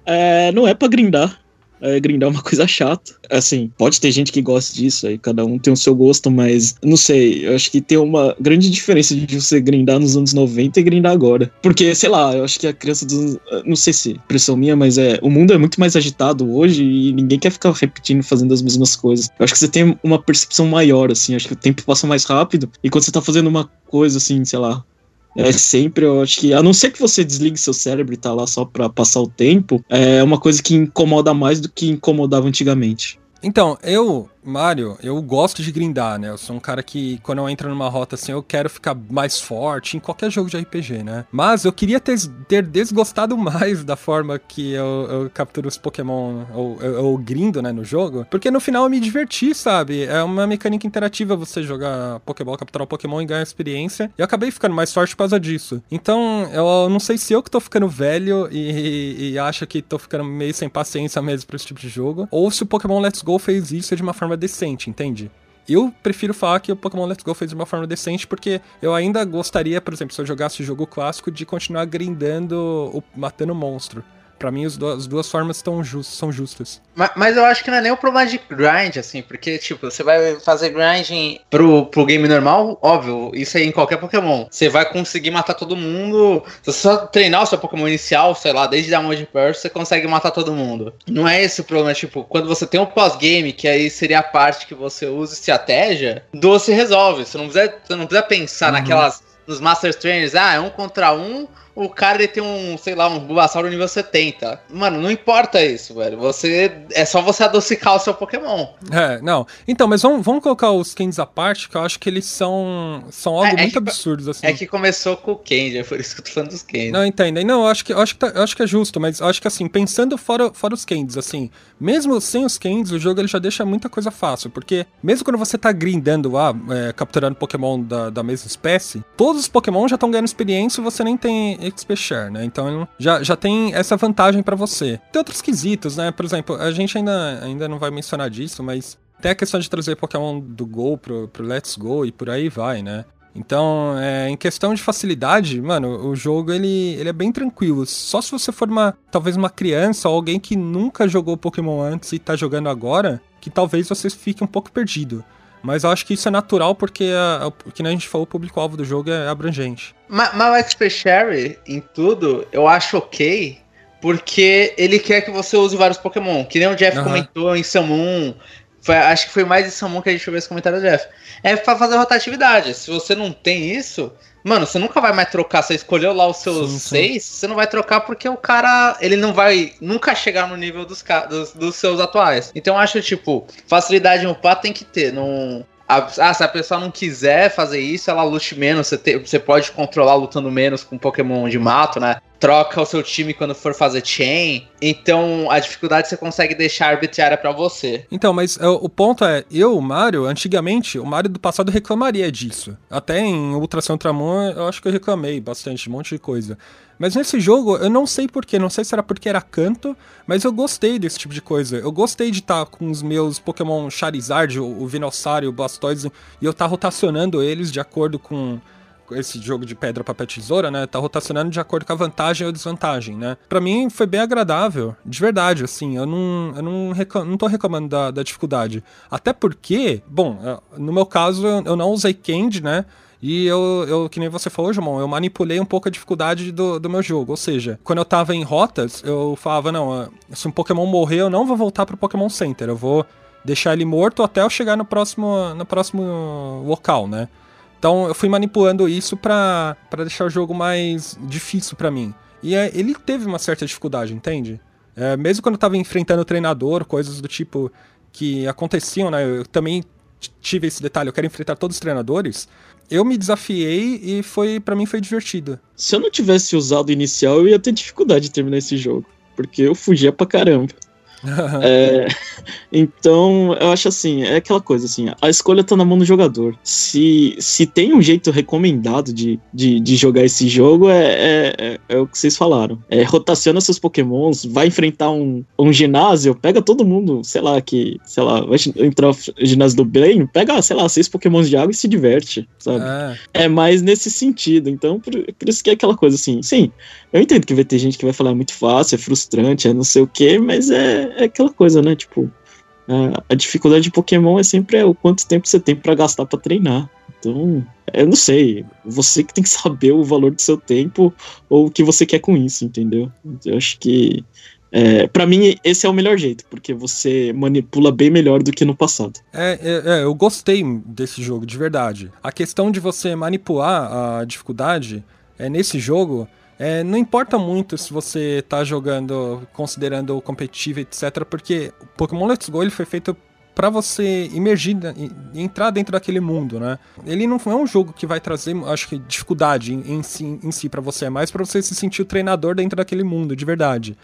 É, não é para grindar é, grindar uma coisa chata. Assim, pode ter gente que gosta disso, aí cada um tem o seu gosto, mas não sei, eu acho que tem uma grande diferença de você grindar nos anos 90 e grindar agora. Porque, sei lá, eu acho que a criança dos. Não sei se pressão minha, mas é. O mundo é muito mais agitado hoje e ninguém quer ficar repetindo, fazendo as mesmas coisas. Eu acho que você tem uma percepção maior, assim, acho que o tempo passa mais rápido e quando você tá fazendo uma coisa assim, sei lá, é sempre, eu acho que, a não ser que você desligue seu cérebro e tá lá só pra passar o tempo, é uma coisa que incomoda mais do que incomodava antigamente. Então, eu Mario, eu gosto de grindar, né? Eu sou um cara que, quando eu entro numa rota assim, eu quero ficar mais forte em qualquer jogo de RPG, né? Mas eu queria ter, ter desgostado mais da forma que eu, eu capturo os Pokémon, ou eu, grindo, né, no jogo, porque no final eu me diverti, sabe? É uma mecânica interativa você jogar Pokéball, capturar o Pokémon e ganhar experiência. E eu acabei ficando mais forte por causa disso. Então, eu não sei se eu que tô ficando velho e, e acho que tô ficando meio sem paciência mesmo pra esse tipo de jogo, ou se o Pokémon Let's Go fez isso de uma forma forma decente, entende? Eu prefiro falar que o Pokémon Let's Go fez de uma forma decente, porque eu ainda gostaria, por exemplo, se eu jogasse o jogo clássico, de continuar grindando, matando monstro. Pra mim, as duas, as duas formas just, são justas. Mas, mas, eu acho que não é nem o problema de grind, assim, porque, tipo, você vai fazer grind pro, pro game normal, óbvio, isso aí em qualquer Pokémon. Você vai conseguir matar todo mundo. Se você só treinar o seu Pokémon inicial, sei lá, desde Diamond Pearl, você consegue matar todo mundo. Não é esse o problema, tipo, quando você tem um pós-game, que aí seria a parte que você usa estratégia, do se resolve. Você não precisa, você não precisa pensar uhum. naquelas. Nos Master Trainers, ah, é um contra um, o cara ele tem um, sei lá, um Bulbasaur nível 70. Mano, não importa isso, velho. Você é só você adocicar o seu Pokémon. É, não. Então, mas vamos, vamos colocar os Candies à parte, que eu acho que eles são são algo é, é muito que, absurdos assim. É que começou com o Candy, é por isso que eu tô falando dos Candies. Não, entendem. Não, eu acho que eu acho que, tá, eu acho que é justo, mas eu acho que assim, pensando fora, fora os Candies, assim, mesmo sem os Candies, o jogo ele já deixa muita coisa fácil, porque mesmo quando você tá grindando lá, é, capturando Pokémon da, da mesma espécie, todos os Pokémon já estão ganhando experiência e você nem tem XP Share, né? Então já, já tem essa vantagem para você. Tem outros quesitos, né? Por exemplo, a gente ainda, ainda não vai mencionar disso, mas tem a questão de trazer Pokémon do Go pro, pro Let's Go e por aí vai, né? Então, é, em questão de facilidade, mano, o jogo ele, ele é bem tranquilo. Só se você for uma, talvez uma criança ou alguém que nunca jogou Pokémon antes e tá jogando agora, que talvez você fique um pouco perdido. Mas eu acho que isso é natural porque, a, a, que a gente falou, o público-alvo do jogo é abrangente. Mas, mas o XP Sherry, em tudo, eu acho ok, porque ele quer que você use vários Pokémon. Que nem o Jeff uhum. comentou em Samun. Foi, acho que foi mais em Samun que a gente viu esse comentário do Jeff. É pra fazer rotatividade. Se você não tem isso, Mano, você nunca vai mais trocar. Você escolheu lá os seus sim, seis, sim. você não vai trocar porque o cara, ele não vai nunca chegar no nível dos, dos, dos seus atuais. Então eu acho, tipo, facilidade no pá tem que ter. Não, ah, se a pessoa não quiser fazer isso, ela lute menos. Você, te, você pode controlar lutando menos com Pokémon de mato, né? Troca o seu time quando for fazer chain. Então a dificuldade você consegue deixar arbitrária para você. Então, mas é, o ponto é, eu, Mario, antigamente, o Mario do passado reclamaria disso. Até em Ultração Ultramon, eu acho que eu reclamei bastante, um monte de coisa. Mas nesse jogo, eu não sei porquê, não sei se era porque era canto, mas eu gostei desse tipo de coisa. Eu gostei de estar tá com os meus Pokémon Charizard, o, o Venossauro, o Blastoise, e eu estar tá rotacionando eles de acordo com esse jogo de pedra, papel, tesoura, né? Tá rotacionando de acordo com a vantagem ou desvantagem, né? Pra mim foi bem agradável, de verdade, assim. Eu não, eu não, reclam, não tô reclamando da, da dificuldade. Até porque, bom, no meu caso eu não usei Candy, né? E eu, eu, que nem você falou, João, eu manipulei um pouco a dificuldade do, do meu jogo. Ou seja, quando eu tava em rotas, eu falava, não, se um Pokémon morrer, eu não vou voltar pro Pokémon Center. Eu vou deixar ele morto até eu chegar no próximo, no próximo local, né? Então eu fui manipulando isso para deixar o jogo mais difícil para mim. E é, ele teve uma certa dificuldade, entende? É, mesmo quando eu tava enfrentando o treinador, coisas do tipo que aconteciam, né? Eu também tive esse detalhe, eu quero enfrentar todos os treinadores eu me desafiei e foi para mim foi divertido. Se eu não tivesse usado o inicial, eu ia ter dificuldade de terminar esse jogo, porque eu fugia pra caramba. é, então, eu acho assim, é aquela coisa assim, a escolha tá na mão do jogador. Se, se tem um jeito recomendado de, de, de jogar esse jogo, é, é, é, é o que vocês falaram. É, rotaciona seus pokémons, vai enfrentar um, um ginásio, pega todo mundo, sei lá, que, sei lá, vai entrar no ginásio do Blaine, pega, sei lá, seis pokémons de água e se diverte, sabe? É, é mais nesse sentido, então, por, por isso que é aquela coisa assim, sim, eu entendo que vai ter gente que vai falar é muito fácil, é frustrante, é não sei o que, mas é, é aquela coisa, né? Tipo, a, dificuldade de Pokémon é sempre é o quanto tempo você tem para gastar para treinar. Então, eu não sei. Você que tem que saber o valor do seu tempo ou o que você quer com isso, entendeu? Eu acho que. É, para mim, esse é o melhor jeito, porque você manipula bem melhor do que no passado. É, é, é, eu gostei desse jogo, de verdade. A questão de você manipular a dificuldade é nesse jogo é, não importa muito se você tá jogando considerando o competitivo, etc, porque o Pokémon Let's Go ele foi feito para você imergir e entrar dentro daquele mundo, né? Ele não é um jogo que vai trazer, acho que dificuldade em, si, em si para você, é mais para você se sentir o treinador dentro daquele mundo, de verdade.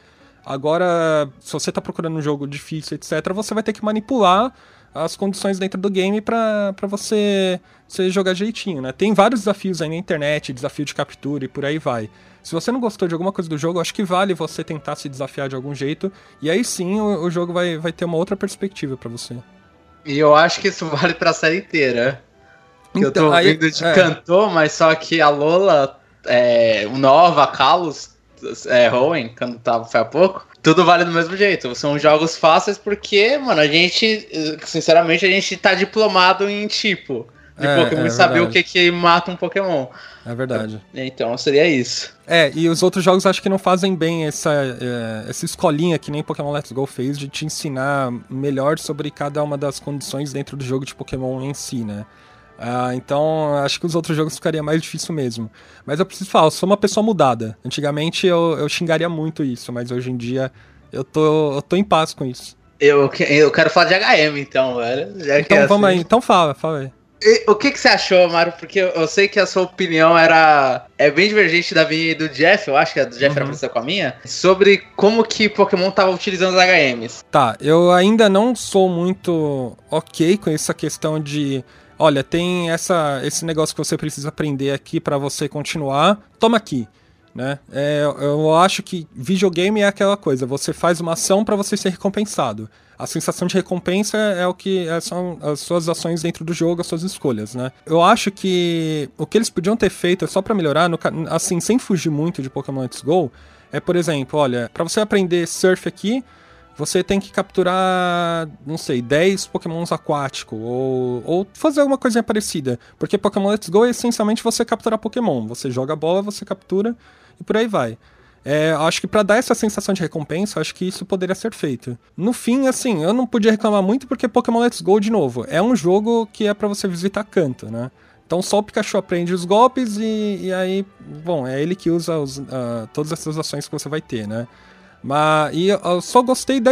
Agora, se você tá procurando um jogo difícil, etc, você vai ter que manipular as condições dentro do game para você, você jogar jeitinho, né? Tem vários desafios aí na internet, desafio de captura e por aí vai. Se você não gostou de alguma coisa do jogo, acho que vale você tentar se desafiar de algum jeito. E aí sim o, o jogo vai, vai ter uma outra perspectiva para você. E eu acho que isso vale pra série inteira. Que eu tô Então, aí- ouvindo de é. cantor, mas só que a Lola, é, o Nova, Kalos, é, Hoenn, quando tava, foi há pouco, tudo vale do mesmo jeito. São jogos fáceis porque, mano, a gente, sinceramente, a gente tá diplomado em tipo de É, Pokémon é e saber o que que mata um Pokémon. É verdade. Então seria isso. É, e os outros jogos acho que não fazem bem essa, é, essa escolinha que nem Pokémon Let's Go fez de te ensinar melhor sobre cada uma das condições dentro do jogo de Pokémon em si, né? Ah, então, acho que os outros jogos ficaria mais difícil mesmo. Mas eu preciso falar, eu sou uma pessoa mudada. Antigamente eu, eu xingaria muito isso, mas hoje em dia eu tô, eu tô em paz com isso. Eu, eu quero falar de HM, então, velho. Então é vamos assim. aí, então fala, fala aí. E o que, que você achou, Mário? Porque eu, eu sei que a sua opinião era é bem divergente da minha e do Jeff, eu acho que a do Jeff era Uhum. parecida com a minha, sobre como que Pokémon tava utilizando os HMs. Tá, eu ainda não sou muito ok com essa questão de. Olha, tem essa, esse negócio que você precisa aprender aqui pra você continuar. Toma aqui. Né? É, eu acho que videogame é aquela coisa, você faz uma ação pra você ser recompensado. A sensação de recompensa é o que é, são as suas ações dentro do jogo, as suas escolhas, né? Eu acho que o que eles podiam ter feito só pra melhorar, no assim, sem fugir muito de Pokémon Let's Go, é, por exemplo, olha, pra você aprender surf aqui, você tem que capturar, não sei, 10 pokémons aquáticos, ou, ou fazer alguma coisinha parecida. Porque Pokémon Let's Go é essencialmente você capturar Pokémon. Você joga a bola, você captura e por aí vai. É, acho que pra dar essa sensação de recompensa, acho que isso poderia ser feito. No fim, assim, eu não podia reclamar muito porque Pokémon Let's Go, de novo, é um jogo que é pra você visitar canto, né? Então só o Pikachu aprende os golpes e, e aí, bom, é ele que usa os, ah, todas essas ações que você vai ter, né? Mas e eu- só gostei da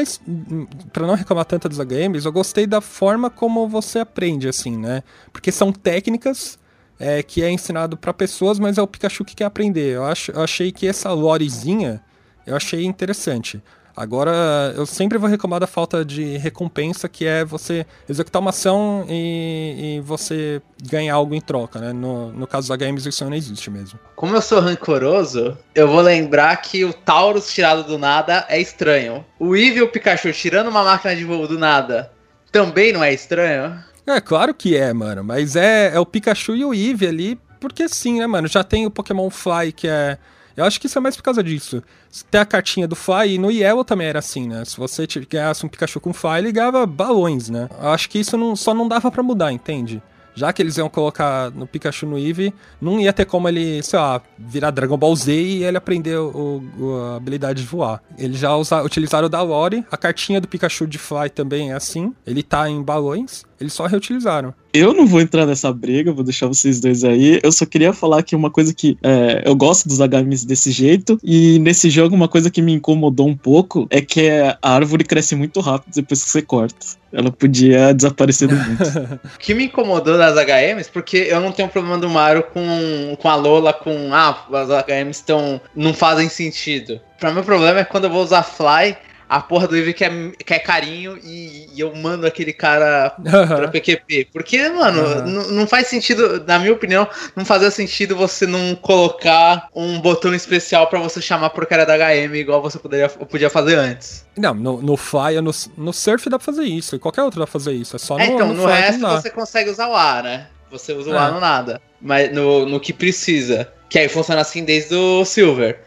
Pra não reclamar tanto dos games, eu gostei da forma como você aprende assim, né? Porque são técnicas é, que é ensinado pra pessoas, mas é o Pikachu que quer aprender. Eu, acho, eu achei que essa lorezinha eu achei interessante. Agora, eu sempre vou reclamar da falta de recompensa, que é você executar uma ação e, e você ganhar algo em troca, né? No, no caso dos games, isso não existe mesmo. Como eu sou rancoroso, eu vou lembrar que o Taurus tirado do nada é estranho. O Eevee e o Pikachu tirando uma máquina de voo do nada também não é estranho? É, claro que é, mano. Mas é, é o Pikachu e o Eevee ali, porque sim, né, mano? Já tem o Pokémon Fly, que é. Eu acho que isso é mais por causa disso. Tem a cartinha do Fly, e no Yellow também era assim, né? Se você ganhasse um Pikachu com Fly, ele balões, né? Eu acho que isso não- só não dava pra mudar, entende? Já que eles iam colocar no Pikachu no Eevee, não ia ter como ele, sei lá, virar Dragon Ball Z e ele aprender o- o- a habilidade de voar. Eles já usa, utilizaram o da Lore, a cartinha do Pikachu de Fly também é assim, ele tá em balões, eles só reutilizaram. Eu não vou entrar nessa briga, vou deixar vocês dois aí. Eu só queria falar que uma coisa que é, eu gosto dos HMs desse jeito, e nesse jogo uma coisa que me incomodou um pouco é que a árvore cresce muito rápido depois que você corta. Ela podia desaparecer do mundo. O que me incomodou das HMs, porque eu não tenho problema do Mario com, com a Lola, com. Ah, as HMs estão. não fazem sentido. Pra mim, o problema é quando eu vou usar Fly, a porra do Eevee quer, quer carinho e, e eu mando aquele cara pra PQP. Porque, mano, n- não faz sentido, na minha opinião, não fazia sentido você não colocar um botão especial pra você chamar a porcaria da HM igual você poderia, podia fazer antes. Não, no, no Fly, no, no Surf dá pra fazer isso, e qualquer outro dá pra fazer isso. É só no, É, então, no, que resto você consegue usar o A, né? Você usa o É. A no nada. Mas no, no que precisa. Que aí funciona assim desde o Silver.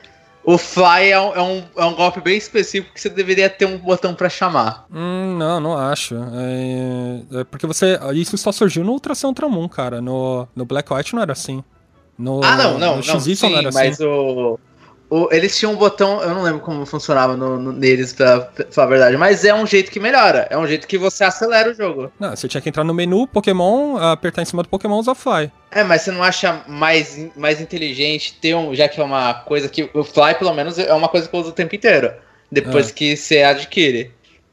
O Fly é um, é, um, é um golpe bem específico que você deveria ter um botão pra chamar. Hum, não, não acho. É, é porque você. Isso só surgiu no Ultração Ultramon, cara. No, no Black White não era assim. No, ah, não, não, no não. XY Sim, não era mas assim. o, o- Eles tinham um botão, eu não lembro como funcionava no, no- neles, pra, pra falar a verdade, mas é um jeito que melhora. É um jeito que você acelera o jogo. Não, você tinha que entrar no menu, Pokémon, apertar em cima do Pokémon usar Fly. É, mas você não acha mais, mais inteligente ter um. Já que é uma coisa que. O Fly, pelo menos, é uma coisa que eu uso o tempo inteiro. Depois É. que você adquire.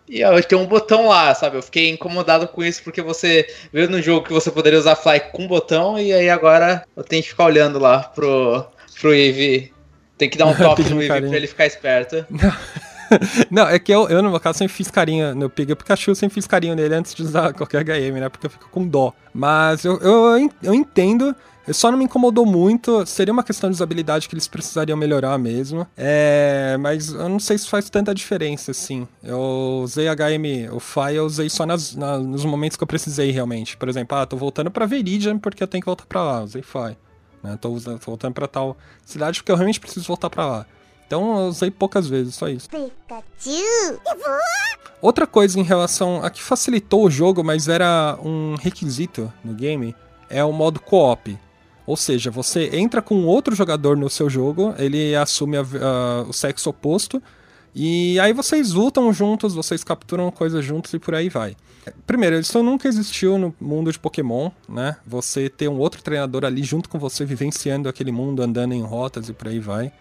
E ó, tem um botão lá, sabe? Eu fiquei incomodado com isso porque você viu no jogo que você poderia usar Fly com botão e aí agora eu tenho que ficar olhando lá pro, pro Eevee. Tem que dar um toque no Eevee pra ele ficar esperto. não, é que eu, eu, no meu caso, sempre fiz carinho. No Pega Pikachu, sempre fiz carinho nele antes de usar qualquer HM, né? Porque eu fico com dó. Mas eu, eu, eu entendo. Só não me incomodou muito. Seria uma questão de usabilidade que eles precisariam melhorar mesmo. É, mas eu não sei se faz tanta diferença, assim. Eu usei HM, o Fire eu usei só nas, na, nos momentos que eu precisei realmente. Por exemplo, ah, tô voltando pra Veridian porque eu tenho que voltar pra lá. Usei Fire. Né? Tô, usando, tô voltando pra tal cidade porque eu realmente preciso voltar pra lá. Então eu usei poucas vezes, só isso. Pikachu! Outra coisa em relação a que facilitou o jogo, mas era um requisito no game, é o modo co-op. Ou seja, você entra com outro jogador no seu jogo, ele assume a, a, o sexo oposto, e aí vocês lutam juntos, vocês capturam coisas juntos e por aí vai. Primeiro, isso nunca existiu no mundo de Pokémon, né? Você ter um outro treinador ali junto com você, vivenciando aquele mundo, andando em rotas e por aí vai.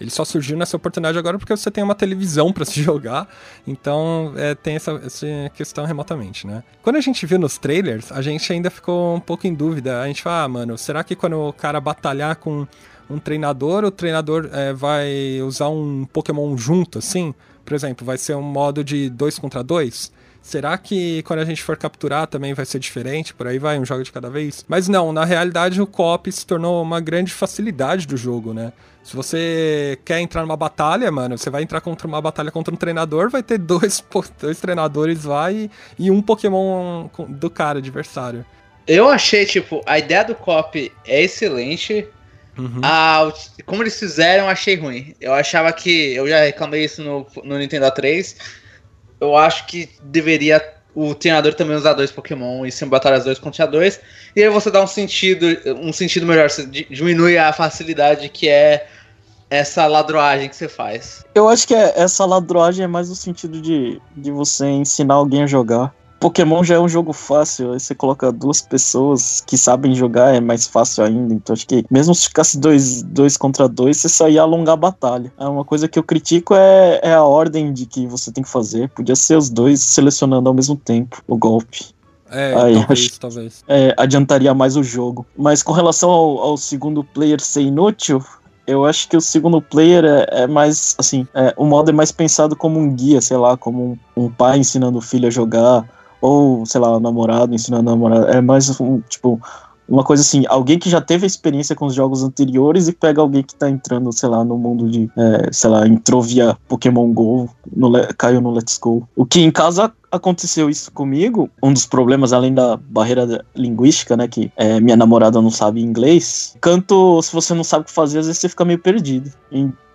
Ele só surgiu nessa oportunidade agora porque você tem uma televisão para se jogar, então é, tem essa, essa questão remotamente, né? Quando a gente viu nos trailers, a gente ainda ficou um pouco em dúvida. A gente fala, ah, mano, será que quando o cara batalhar com um treinador, o treinador é, vai usar um Pokémon junto, assim? Por exemplo, vai ser um modo de dois contra dois? Será que quando a gente for capturar também vai ser diferente? Por aí vai, um jogo de cada vez? Mas não, na realidade o co-op se tornou uma grande facilidade do jogo, né? Se você quer entrar numa batalha, mano, você vai entrar contra uma batalha contra um treinador, vai ter dois, dois treinadores lá e, e um Pokémon do cara, adversário. Eu achei, tipo, a ideia do cop é excelente. Uhum. A, como eles fizeram, eu achei ruim. Eu achava que. Eu já reclamei isso no, no Nintendo 3. Eu acho que deveria o treinador também usar dois Pokémon e se batalhas dois contra dois. E aí você dá um sentido, um sentido melhor, você diminui a facilidade que é essa ladroagem que você faz. Eu acho que é, essa ladroagem é mais no sentido de, de você ensinar alguém a jogar. Pokémon já é um jogo fácil, aí você coloca duas pessoas que sabem jogar, é mais fácil ainda. Então acho que mesmo se ficasse dois, dois contra dois, você só ia alongar a batalha. É uma coisa que eu critico é, é a ordem de que você tem que fazer. Podia ser os dois selecionando ao mesmo tempo o golpe. É, Aí, talvez, acho, talvez. É, adiantaria mais o jogo. Mas com relação ao, ao segundo player ser inútil, eu acho que o segundo player é, é mais, assim, é, o modo é mais pensado como um guia, sei lá, como um, um, pai ensinando o filho a jogar, ou, sei lá, namorado ensinando a namorada. É mais, um, tipo, uma coisa assim, alguém que já teve experiência com os jogos anteriores e pega alguém que tá entrando, sei lá, no mundo de, é, sei lá, entrou via Pokémon GO, no, caiu no Let's Go. O que em casa aconteceu isso comigo, um dos problemas, além da barreira linguística, né, que é, minha namorada não sabe inglês, canto, se você não sabe o que fazer, às vezes você fica meio perdido. Então,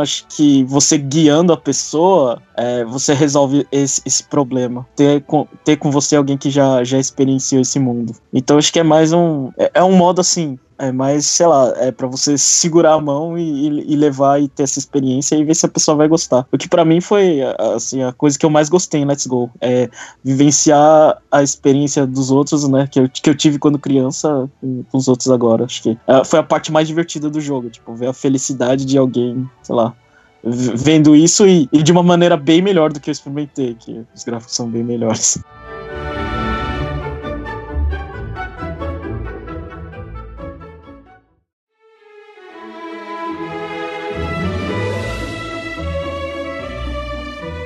acho que você guiando a pessoa, é, você resolve esse, esse, problema. Ter com, ter com você alguém que já, já experienciou esse mundo. Então, acho que é mais um. É, é um modo assim. É mais, sei lá, é para você segurar a mão e, e, levar e ter essa experiência e ver se a pessoa vai gostar. O que para mim foi, assim, a coisa que eu mais gostei em Let's Go. É vivenciar a experiência dos outros, né? Que eu, que eu tive quando criança com, com os outros agora. Acho que é, foi a parte mais divertida do jogo. Tipo, ver a felicidade de alguém, sei lá, vendo isso e, e, de uma maneira bem melhor do que eu experimentei, que os gráficos são bem melhores.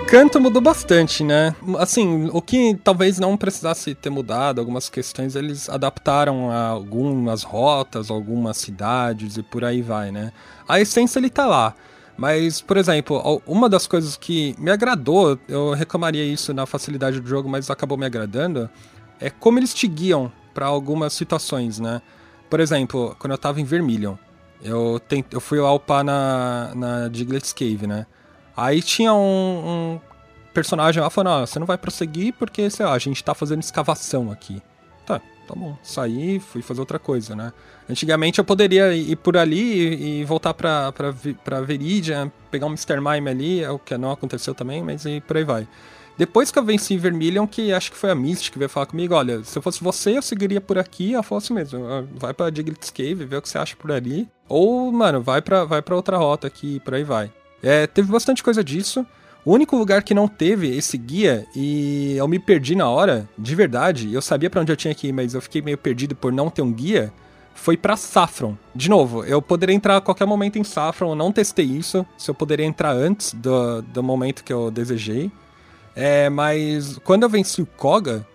Canto mudou bastante, né? Assim, o que talvez não precisasse ter mudado, algumas questões eles adaptaram a algumas rotas, algumas cidades e por aí vai, né? A essência ele tá lá. Mas, por exemplo, uma das coisas que me agradou, eu reclamaria isso na facilidade do jogo, mas acabou me agradando, é como eles te guiam para algumas situações, né? Por exemplo, quando eu tava em Vermilion, eu, eu fui upar na, na Diglett's Cave, né? Aí tinha um, um personagem lá falando, ah, você não vai prosseguir porque, sei lá, a gente tá fazendo escavação aqui. Tá, tá bom. Saí, fui fazer outra coisa, né? Antigamente eu poderia ir por ali e, voltar pra, pra, pra Veridian, pegar um Mr. Mime ali, é o que não aconteceu também, mas e por aí vai. Depois que eu venci Vermilion, que acho que foi a Mystic que veio falar comigo, olha, se eu fosse você, eu seguiria por aqui, ela falou assim mesmo, ah, vai pra Diglett's Cave, vê o que você acha por ali. Ou, mano, vai pra, vai pra outra rota aqui, por aí vai. É, teve bastante coisa disso. O único lugar que não teve esse guia e eu me perdi na hora, de verdade, eu sabia para onde eu tinha que ir, mas eu fiquei meio perdido por não ter um guia, foi para Saffron. De novo, eu poderia entrar a qualquer momento em Saffron, eu não testei isso, se eu poderia entrar antes do, do momento que eu desejei. É, mas quando eu venci o Koga,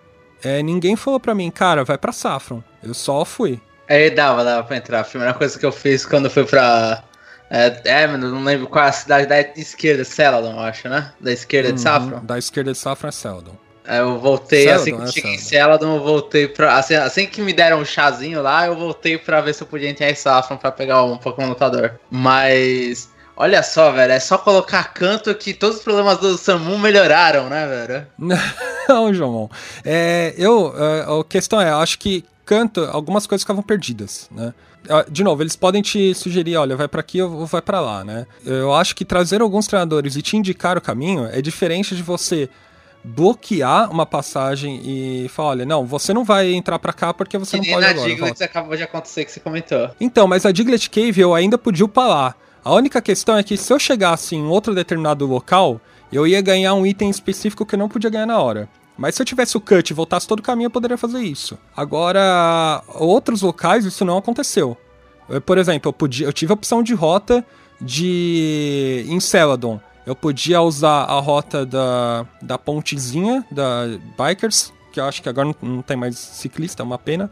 é, ninguém falou pra mim, cara, vai pra Saffron. Eu só fui. É, dava, dava pra entrar. A primeira coisa que eu fiz quando fui pra. É, é não lembro qual é a cidade da esquerda, Celadon, eu acho, né? Da esquerda uhum, de Saffron. Da esquerda de Saffron é Celadon. É, eu voltei, Celadon, assim que é cheguei em Celadon, eu voltei pra. Assim, assim, que me deram um chazinho lá, eu voltei pra ver se eu podia entrar em Saffron pra pegar um Pokémon lutador. Mas. Olha só, velho, é só colocar canto que todos os problemas do Samu melhoraram, né, velho? Não, João. É, eu, a questão é, acho que canto, algumas coisas ficavam perdidas, né? Ah, de novo, eles podem te sugerir, olha, vai para aqui ou vai para lá, né? Eu acho que trazer alguns treinadores e te indicar o caminho é diferente de você bloquear uma passagem e falar, olha, não, você não vai entrar para cá porque você que não pode na agora. Diglett acabou de acontecer que você comentou. Então, mas a Diglett Cave eu ainda podia upar lá. A única questão é que se eu chegasse em outro determinado local, eu ia ganhar um item específico que eu não podia ganhar na hora. Mas se eu tivesse o cut e voltasse todo o caminho, eu poderia fazer isso. Agora, outros locais, isso não aconteceu. Eu, por exemplo, eu, podia, eu tive a opção de rota de. em Celadon. Eu podia usar a rota da, da pontezinha da Bikers, que eu acho que agora não, não tem mais ciclista, é uma pena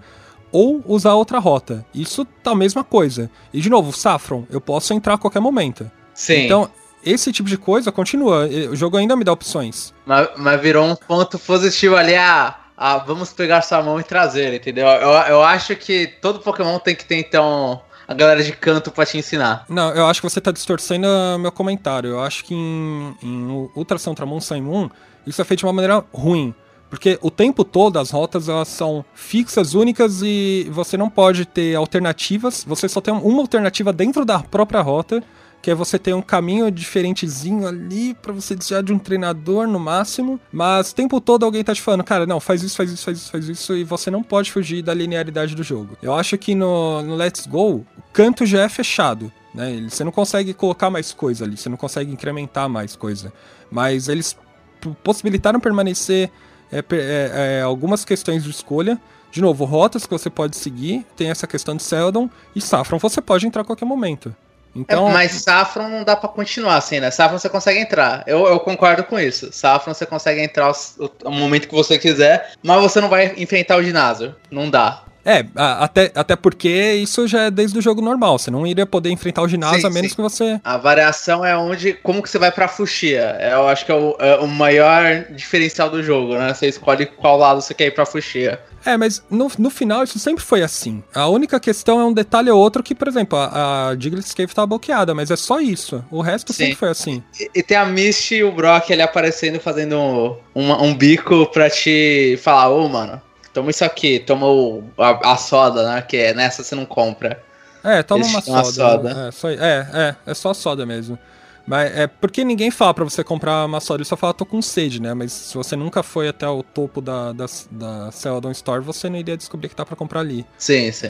ou usar outra rota. Isso tá a mesma coisa. E de novo, Saffron, eu posso entrar a qualquer momento. Sim. Então, esse tipo de coisa continua. O jogo ainda me dá opções. Mas, mas virou um ponto positivo ali, ah, ah, vamos pegar sua mão e trazer, entendeu? Eu, eu acho que todo Pokémon tem que ter, então, a galera de canto para te ensinar. Não, eu acho que você tá distorcendo meu comentário. Eu acho que em, em Ultra Centramon Sun Moon, isso é feito de uma maneira ruim. Porque o tempo todo as rotas elas são fixas, únicas e você não pode ter alternativas. Você só tem uma alternativa dentro da própria rota, que é você ter um caminho diferentezinho ali para você desviar de um treinador no máximo. Mas o tempo todo alguém tá te falando, cara, não, faz isso, faz isso, faz isso, faz isso, e você não pode fugir da linearidade do jogo. Eu acho que no, no Let's Go, o canto já é fechado. Né? Você não consegue colocar mais coisa ali, você não consegue incrementar mais coisa. Mas eles possibilitaram permanecer é, é, é, algumas questões de escolha. De novo, rotas que você pode seguir, tem essa questão de Seldon, e Saffron você pode entrar a qualquer momento. Então... É, mas Saffron não dá para continuar assim, né? Saffron você consegue entrar. Eu, eu concordo com isso. Saffron você consegue entrar o, o, momento que você quiser, mas você não vai enfrentar o ginásio. Não dá. É, até, até porque isso já é desde o jogo normal. Você não iria poder enfrentar o ginásio sim, a menos sim. que você. A variação é onde. Como que você vai pra Fuxia? É, eu acho que é o, é o, maior diferencial do jogo, né? Você escolhe qual lado você quer ir pra Fuxia. É, mas no, no final isso sempre foi assim. A única questão é um detalhe ou outro que, por exemplo, a, a Diglett Cave tá bloqueada, mas é só isso. O resto Sim. sempre foi assim. E, e, tem a Misty e o Brock ali aparecendo fazendo um, um bico pra te falar, ô, oh, mano, toma isso aqui, toma o, a, a, soda, né? Que é nessa você não compra. É, toma uma soda. soda. É, só, é, é, é só soda mesmo. Mas é porque ninguém fala para você comprar uma soda, ele só fala tô com sede, né? Mas se você nunca foi até o topo da, da, da Celadon Store, você não iria descobrir que tá para comprar ali. Sim, sim.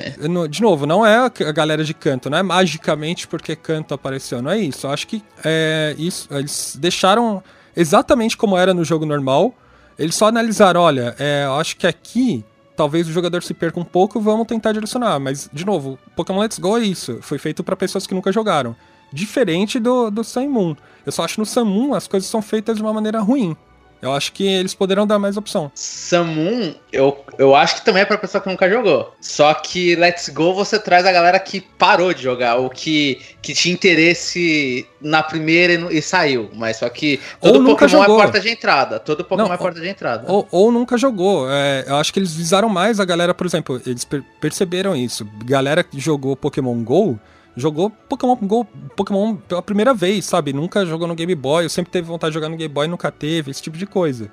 De novo, não é a galera de canto, não é magicamente porque canto apareceu, não é isso. Eu acho que é isso. Eles deixaram exatamente como era no jogo normal. Eles só analisaram, olha, é, acho que aqui talvez o jogador se perca um pouco, vamos tentar direcionar. Mas, de novo, Pokémon Let's Go é isso. Foi feito para pessoas que nunca jogaram diferente do, do Sun Moon. Eu só acho no Sun Moon as coisas são feitas de uma maneira ruim. Eu acho que eles poderão dar mais opção. Samun, eu, eu acho que também é pra pessoa que nunca jogou. Só que Let's Go você traz a galera que parou de jogar, ou que, que tinha interesse na primeira e, e saiu. Mas só que todo Pokémon é é porta de entrada. Todo Pokémon Não, é porta de entrada. Ou, ou nunca jogou. É, eu acho que eles visaram mais a galera, por exemplo, eles per perceberam isso. Galera que jogou Pokémon GO jogou Pokémon Go, Pokémon pela primeira vez, sabe? Nunca jogou no Game Boy, eu sempre teve vontade de jogar no Game Boy, nunca teve, esse tipo de coisa.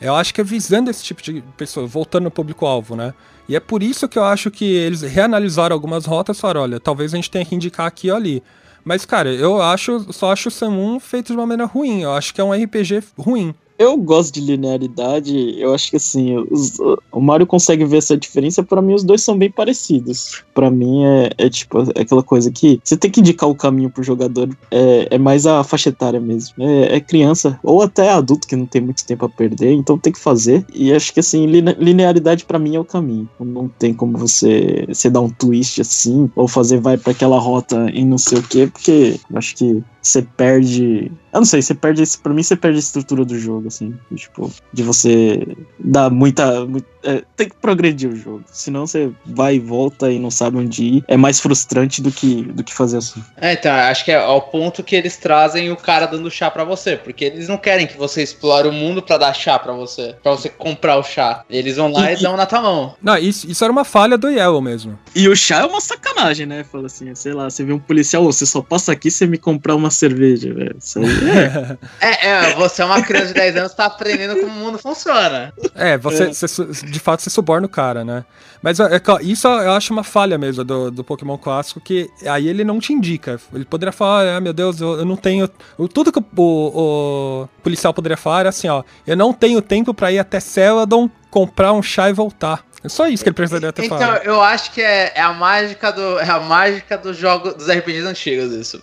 Eu acho que é visando esse tipo de pessoa, voltando no público-alvo, né? E é por isso que eu acho que eles reanalisaram algumas rotas e falaram, olha, talvez a gente tenha que indicar aqui ou ali. Mas, cara, eu acho, só acho o Samun feito de uma maneira ruim. Eu acho que é um RPG ruim. Eu gosto de linearidade. Eu acho que assim, os, o Mario consegue ver essa diferença. Para mim, os dois são bem parecidos. Para mim, é, é, tipo é aquela coisa que você tem que indicar o caminho pro jogador. É, é mais a faixa etária mesmo. É, é, criança ou até adulto que não tem muito tempo a perder. Então tem que fazer. E acho que assim, linearidade para mim é o caminho. Não tem como você, você dar um twist assim ou fazer vai para aquela rota em não sei o que, porque acho que você perde. Eu não sei, você perde. Pra mim, você perde a estrutura do jogo, assim. Tipo, de você dar muita. muita é, tem que progredir o jogo. Senão você vai e volta e não sabe onde ir. É mais frustrante do que, do que fazer assim. É, então, acho que é ao ponto que eles trazem o cara dando chá para você. Porque eles não querem que você explore o mundo para dar chá para você. para você comprar o chá. Eles vão lá e, e dão na tua mão. Não, isso, isso era uma falha do Yellow mesmo. E o chá é uma sacanagem, né? Fala assim, sei lá, você vê um policial, você só passa aqui se me comprar uma cerveja, velho. Isso aí é... é... é, você é uma criança de 10 anos, tá aprendendo como o mundo funciona. É, você, é. você de fato você suborna o cara, né? Mas é, isso eu acho uma falha mesmo do, do Pokémon clássico, que aí ele não te indica. Ele poderia falar, ah, meu Deus, eu, eu não tenho. Tudo que o, o, policial poderia falar era assim, ó, eu não tenho tempo para ir até Celadon, comprar um chá e voltar. É só isso que ele precisaria ter então, falado. Então, eu acho que é, é, a mágica do é a mágica do jogo dos RPGs antigos isso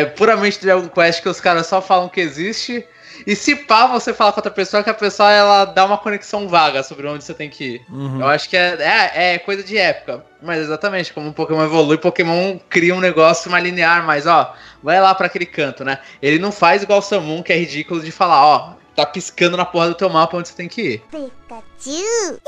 é puramente Dragon Quest que os caras só falam que existe. E se pá, você fala com outra pessoa, que a pessoa ela dá uma conexão vaga sobre onde você tem que ir. Uhum. Eu acho que é, é, é, coisa de época. Mas exatamente, como o Pokémon evolui, Pokémon cria um negócio mais linear, mas ó, vai lá para aquele canto, né? Ele não faz igual o Samun, que é ridículo de falar, ó, tá piscando na porra do teu mapa onde você tem que ir. Pikachu!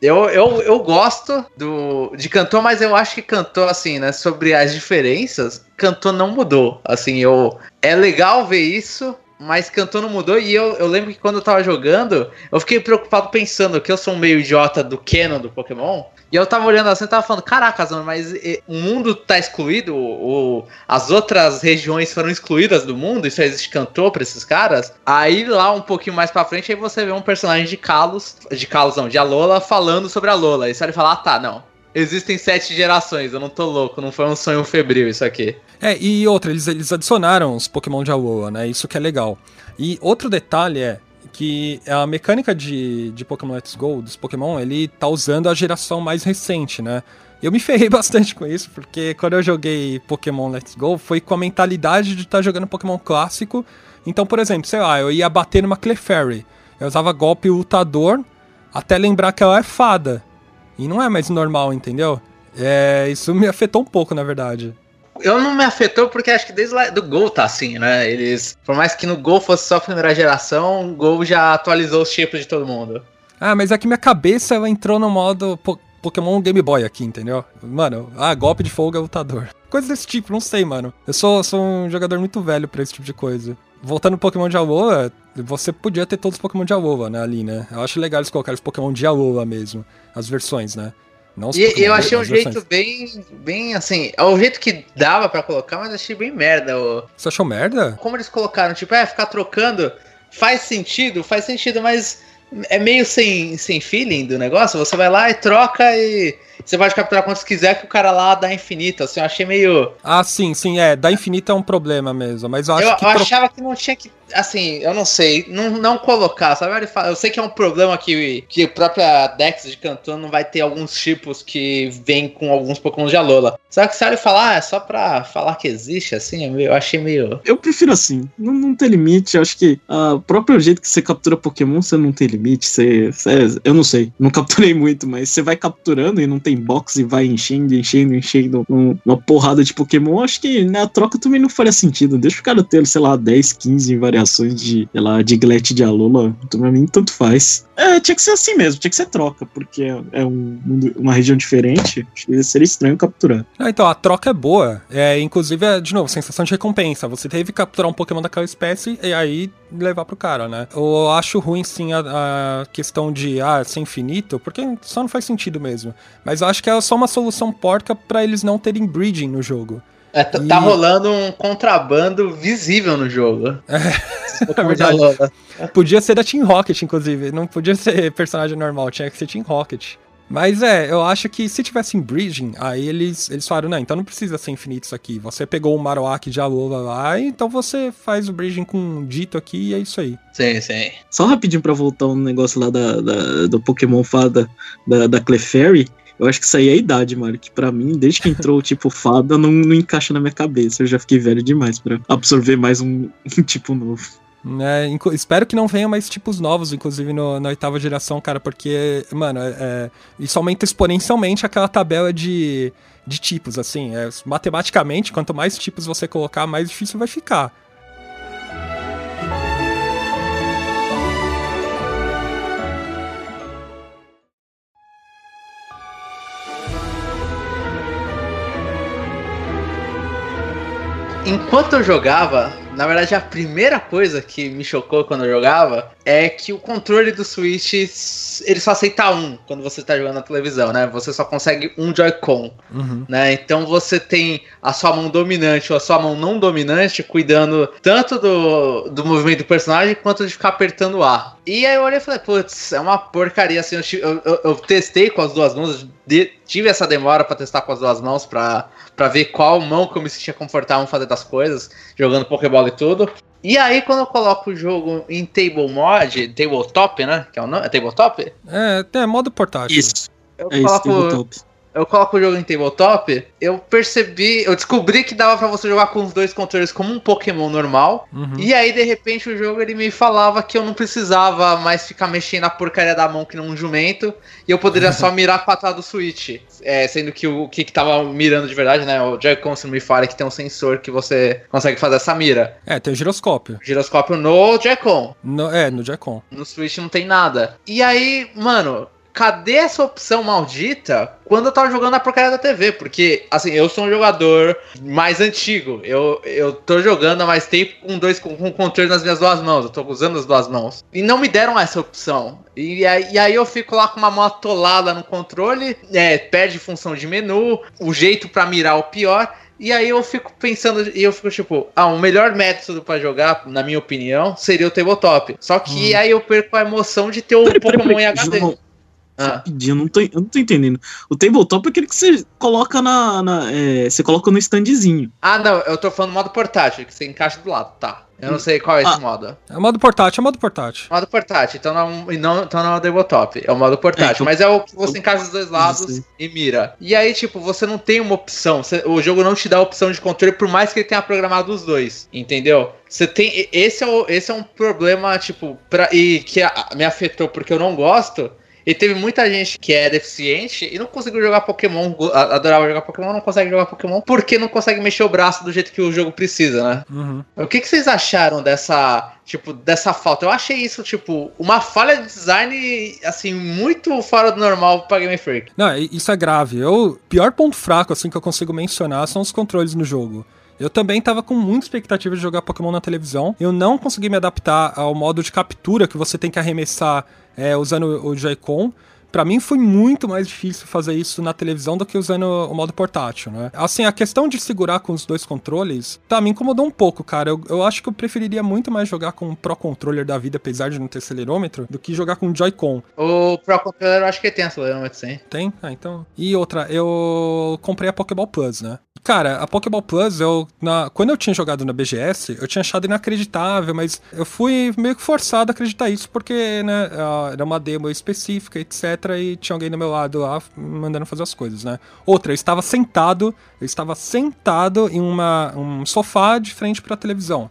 Eu, eu, eu gosto do, de cantor, mas eu acho que cantor, assim, né, sobre as diferenças, cantor não mudou. Assim, eu. É legal ver isso, mas cantor não mudou. E eu, eu lembro que quando eu tava jogando, eu fiquei preocupado pensando que eu sou um meio idiota do canon do Pokémon. E eu tava olhando assim e tava falando, caraca, mas o mundo tá excluído, o, as outras regiões foram excluídas do mundo, só existe cantor pra esses caras. Aí lá um pouquinho mais pra frente, aí você vê um personagem de Kalos, de Kalos não, de Alola, falando sobre a Lola. E você vai falar, ah tá, não. Existem sete gerações, eu não tô louco, não foi um sonho febril isso aqui. É, e outra, eles, eles adicionaram os Pokémon de Alola, né? Isso que é legal. E outro detalhe é, que a mecânica de, de Pokémon Let's Go, dos Pokémon, ele tá usando a geração mais recente, né? Eu me ferrei bastante com isso, porque quando eu joguei Pokémon Let's Go, foi com a mentalidade de estar tá jogando Pokémon clássico. Então, por exemplo, sei lá, eu ia bater numa Clefairy. Eu usava golpe lutador até lembrar que ela é fada. E não é mais normal, entendeu? É, isso me afetou um pouco, na verdade eu não me afetou porque acho que desde lá do Gol tá assim, né? Eles, por mais que no Gol fosse só a primeira geração, o Gol já atualizou os tipos de todo mundo. Ah, mas é que minha cabeça ela entrou no modo po Pokémon Game Boy aqui, entendeu? Mano, ah, golpe de fogo é lutador. Coisa desse tipo, não sei, mano. Eu sou, sou um jogador muito velho pra esse tipo de coisa. Voltando no Pokémon de Alola, você podia ter todos os Pokémon de Alola, né, ali, né? Eu acho legal eles colocarem os Pokémon de Alola mesmo, as versões, né? Não e eu achei um jeito bem, bem assim, é o jeito que dava para colocar, mas achei bem merda. O... Você achou merda? Como eles colocaram, tipo, é, ficar trocando faz sentido, faz sentido, mas é meio sem, sem feeling do negócio. Você vai lá e troca e você pode capturar quantos quiser que o cara lá dá infinito. Assim, eu achei meio. Ah, sim, sim, é. Dar infinito é um problema mesmo. Mas eu acho eu, que. Eu achava que não tinha que assim, eu não sei, não, não colocar, sabe? Eu sei que é um problema que, que a própria Dex de Canton não vai ter alguns tipos que vêm com alguns Pokémon de Alola. Sabe que se ele falar, ah, é só pra falar que existe, assim, eu achei meio. Eu prefiro assim, não, não tem limite, eu acho que ah, o próprio jeito que você captura Pokémon, você não tem limite, você, você, eu não sei, não capturei muito, mas você vai capturando e não tem box e vai enchendo, enchendo, enchendo uma porrada de Pokémon, acho que na troca também não faria sentido, deixa o cara ter, sei lá, 10, 15 variações variações de, sei lá, de Glet de Alola, então pra mim tanto faz. É, tinha que ser assim mesmo, tinha que ser troca, porque é um, uma região diferente, seria estranho capturar. Ah, então, a troca é boa. É, inclusive, é, de novo, sensação de recompensa. Você teve que capturar um Pokémon daquela espécie e aí levar pro cara, né? Eu acho ruim, sim, a, a questão de, ah, ser infinito, porque só não faz sentido mesmo. Mas eu acho que é só uma solução porca para eles não terem breeding no jogo. É, tá, e... tá rolando um contrabando visível no jogo. É, é verdade. Podia ser da Team Rocket, inclusive. Não podia ser personagem normal, tinha que ser Team Rocket. Mas é, eu acho que se tivesse em bridging, aí eles, eles falaram, não, então não precisa ser infinito isso aqui. Você pegou o Marowak de Alola lá, então você faz o bridging com dito aqui e é isso aí. Sim, sim. Só rapidinho pra voltar um negócio lá da, da- do Pokémon Fada da, da Clefairy. Eu acho que isso aí é a idade, mano. Que pra mim, desde que entrou o tipo fada, não, não encaixa na minha cabeça. Eu já fiquei velho demais pra absorver mais um, um tipo novo. É, espero que não venha mais tipos novos, inclusive no- na oitava geração, cara, porque, mano, é- é, isso aumenta exponencialmente aquela tabela de, de tipos, assim. é, matematicamente, quanto mais tipos você colocar, mais difícil vai ficar. Enquanto eu jogava, na verdade a primeira coisa que me chocou quando eu jogava é que o controle do Switch ele só aceita um quando você tá jogando na televisão, né? Você só consegue um Joy-Con, Uhum. né? Então você tem a sua mão dominante ou a sua mão não dominante cuidando tanto do, do movimento do personagem quanto de ficar apertando A. E aí eu olhei e falei, putz, é uma porcaria assim. Eu, eu- eu- testei com as duas mãos, de- tive essa demora pra testar com as duas mãos pra, pra ver qual mão que eu me sentia confortável em fazer das coisas, jogando Pokébola e tudo. E aí, quando eu coloco o jogo em Table Mod, Tabletop, né? Que é o nome? É Tabletop? É, é modo portátil. Isso, Eu é isso, coloco tabletop. Eu coloco o jogo em tabletop, eu percebi, eu descobri que dava pra você jogar com os dois controles como um Pokémon normal. Uhum. E aí, de repente, o jogo ele me falava que eu não precisava mais ficar mexendo a porcaria da mão que nem um jumento. E eu poderia só mirar com a do Switch. É, sendo que o que, que tava mirando de verdade, né? O Joy-Con, se não me falha, que tem um sensor que você consegue fazer essa mira. É, tem o giroscópio. Giroscópio no Joy-Con. No- é, no Joy-Con. No Switch não tem nada. E aí, mano, cadê essa opção maldita quando eu tava jogando a porcaria da TV? Porque, assim, eu sou um jogador mais antigo. Eu, eu tô jogando há mais tempo com dois com, com controle nas minhas duas mãos. Eu tô usando as duas mãos. E não me deram essa opção. E aí, e aí eu fico lá com uma mão atolada no controle, é, perde função de menu, o jeito pra mirar o pior. E aí eu fico pensando, e eu fico tipo, ah, o melhor método pra jogar, na minha opinião, seria o tabletop. Só que aí eu perco a emoção de ter Peraí, peraí, Pokémon em HD. João, Ah, Rapidinho, eu não, tô, eu não tô entendendo. O tabletop é aquele que você coloca na. na- é, você coloca no standzinho. Ah, não, eu tô falando modo portátil, que você encaixa do lado, tá. Eu não sei qual é esse Ah. modo. É modo portátil, é modo portátil. Modo portátil, então não, não, então não é o tabletop, é o modo portátil. É, então- mas é o que você encaixa dos dois lados e mira. E aí, tipo, você não tem uma opção. você- o jogo não te dá a opção de controle, por mais que ele tenha programado os dois. Entendeu? Você tem. Esse é, o, esse é um problema, tipo, pra, e que a- me afetou porque eu não gosto. E teve muita gente que é deficiente e não conseguiu jogar Pokémon, adorava jogar Pokémon, não consegue jogar Pokémon porque não consegue mexer o braço do jeito que o jogo precisa, né? Uhum. O que, que vocês acharam dessa, tipo, dessa falta? Eu achei isso, tipo, uma falha de design, assim, muito fora do normal pra Game Freak. Não, isso é grave. Eu, pior ponto fraco, assim, que eu consigo mencionar são os controles no jogo. Eu também tava com muita expectativa de jogar Pokémon na televisão. Eu não consegui me adaptar ao modo de captura que você tem que arremessar é, usando o Joy-Con. Pra mim foi muito mais difícil fazer isso na televisão do que usando o modo portátil, né? Assim, a questão de segurar com os dois controles, tá, me incomodou um pouco, cara. Eu, eu acho que eu preferiria muito mais jogar com um Pro Controller da vida, apesar de não ter acelerômetro, do que jogar com um Joy-Con. O Pro Controller eu acho que tem acelerômetro, sim. Tem? Ah, então. E outra, eu comprei a Pokéball Plus, né? Cara, a Pokéball Plus, eu. Na, quando eu tinha jogado na BGS, eu tinha achado inacreditável, mas eu fui meio que forçado a acreditar isso, porque, né, ah, era uma demo específica, etc. E tinha alguém do meu lado lá mandando fazer as coisas, né? Outra, eu estava sentado, eu estava sentado em uma, um sofá de frente pra televisão.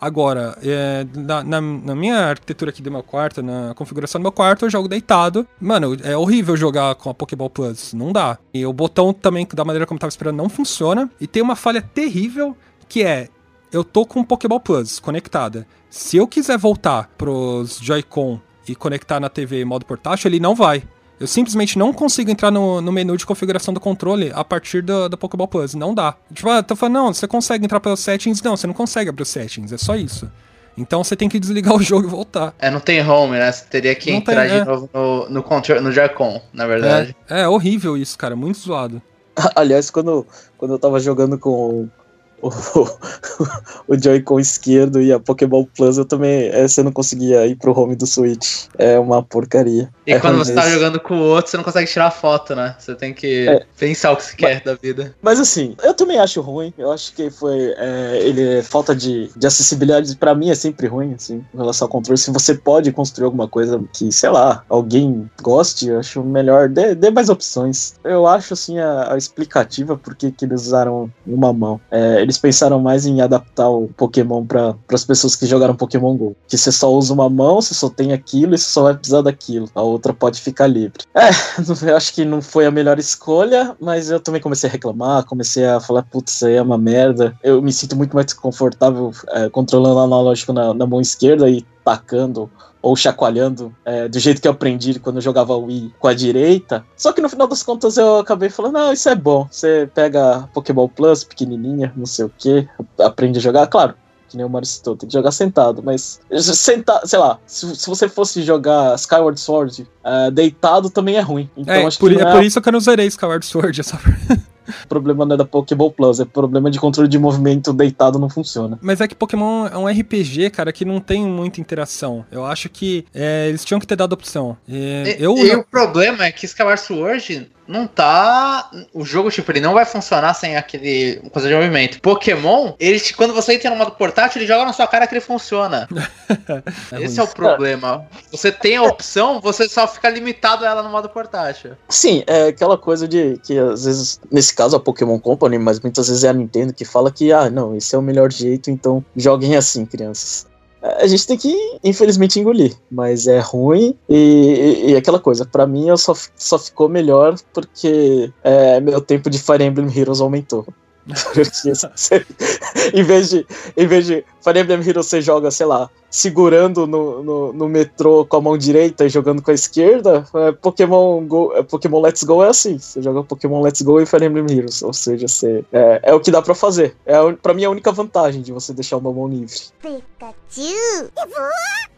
Agora, é, na, na- na minha arquitetura aqui do meu quarto, na configuração do meu quarto, eu jogo deitado. Mano, é horrível jogar com a Pokéball Plus. Não dá. E o botão também, da maneira como eu tava esperando, não funciona. E tem uma falha terrível que é. Eu tô com o Pokéball Plus conectada. Se eu quiser voltar pros Joy-Con e conectar na TV em modo portátil, ele não vai. Eu simplesmente não consigo entrar no, no menu de configuração do controle a partir do, da Pokéball Plus. Não dá. Tipo, ah, tô falando, não, você consegue entrar pelos settings. Não, você não consegue abrir os settings, é só isso. Então você tem que desligar o jogo e voltar. É, não tem home, né? Você teria que Não entrar tem, de é. novo no, no, control, no Joy-Con, na verdade. É, é horrível isso, cara. Muito zoado. Aliás, quando, quando eu tava jogando com, o, o Joy-Con esquerdo e a Pokémon Plus, eu também. É, você não conseguia ir pro home do Switch. É uma porcaria. E é quando você tá jogando com o outro, você não consegue tirar foto, né? Você tem que é. pensar o que você quer da vida. Mas assim, eu também acho ruim. Eu acho que foi. É, ele falta de, de acessibilidade, para mim, é sempre ruim, assim, em relação ao controle. Se você pode construir alguma coisa que, sei lá, alguém goste, eu acho melhor. Dê, dê mais opções. Eu acho, assim, a, a explicativa por que eles usaram uma mão. É, eles pensaram mais em adaptar o Pokémon para as pessoas que jogaram Pokémon GO. Que você só usa uma mão, você só tem aquilo e você só vai precisar daquilo. A outra pode ficar livre. É, eu acho que não foi a melhor escolha, mas eu também comecei a reclamar, comecei a falar, putz, isso aí é uma merda. Eu me sinto muito mais confortável é, controlando o analógico na, na mão esquerda e tacando ou chacoalhando é, do jeito que eu aprendi quando eu jogava Wii com a direita. Só que no final das contas eu acabei falando, não, isso é bom. Você pega Pokéball Plus, pequenininha, não sei o que, aprende a jogar. Claro, que nem o Mario citou, tem que jogar sentado, mas sentar, sei lá, se, se você fosse jogar Skyward Sword uh, deitado também é ruim. Então é, acho por, que é, é por isso que eu não zerei Skyward Sword, essa O problema não é da Pokéball Plus, é problema de controle de movimento deitado não funciona. Mas é que Pokémon é um RPG, cara, que não tem muita interação. Eu acho que é, eles tinham que ter dado opção. E, eu, e o problema é que Skyward Sword não tá. O jogo, tipo, ele não vai funcionar sem aquele coisa de movimento. Pokémon, ele, quando você entra no modo portátil, ele joga na sua cara que ele funciona. é Esse é o problema. Você tem a opção, você só fica limitado a ela no modo portátil. Sim, é aquela coisa de que às vezes, nesse caso a Pokémon Company, mas muitas vezes é a Nintendo que fala que, ah, não, esse é o melhor jeito, então joguem assim, crianças a gente tem que, infelizmente, engolir. Mas é ruim e, e, e aquela coisa, para mim só, só ficou melhor porque é, meu tempo de Fire Emblem Heroes aumentou. em, vez de, em vez de Fire Emblem Heroes você joga, sei lá, segurando no, no, no, metrô com a mão direita e jogando com a esquerda, é, Pokémon, Go, é, Pokémon Let's Go é assim. Você joga Pokémon Let's Go e Fire Emblem Heroes. Ou seja, você, é, é o que dá pra fazer. É, pra mim é a única vantagem de você deixar uma mão livre.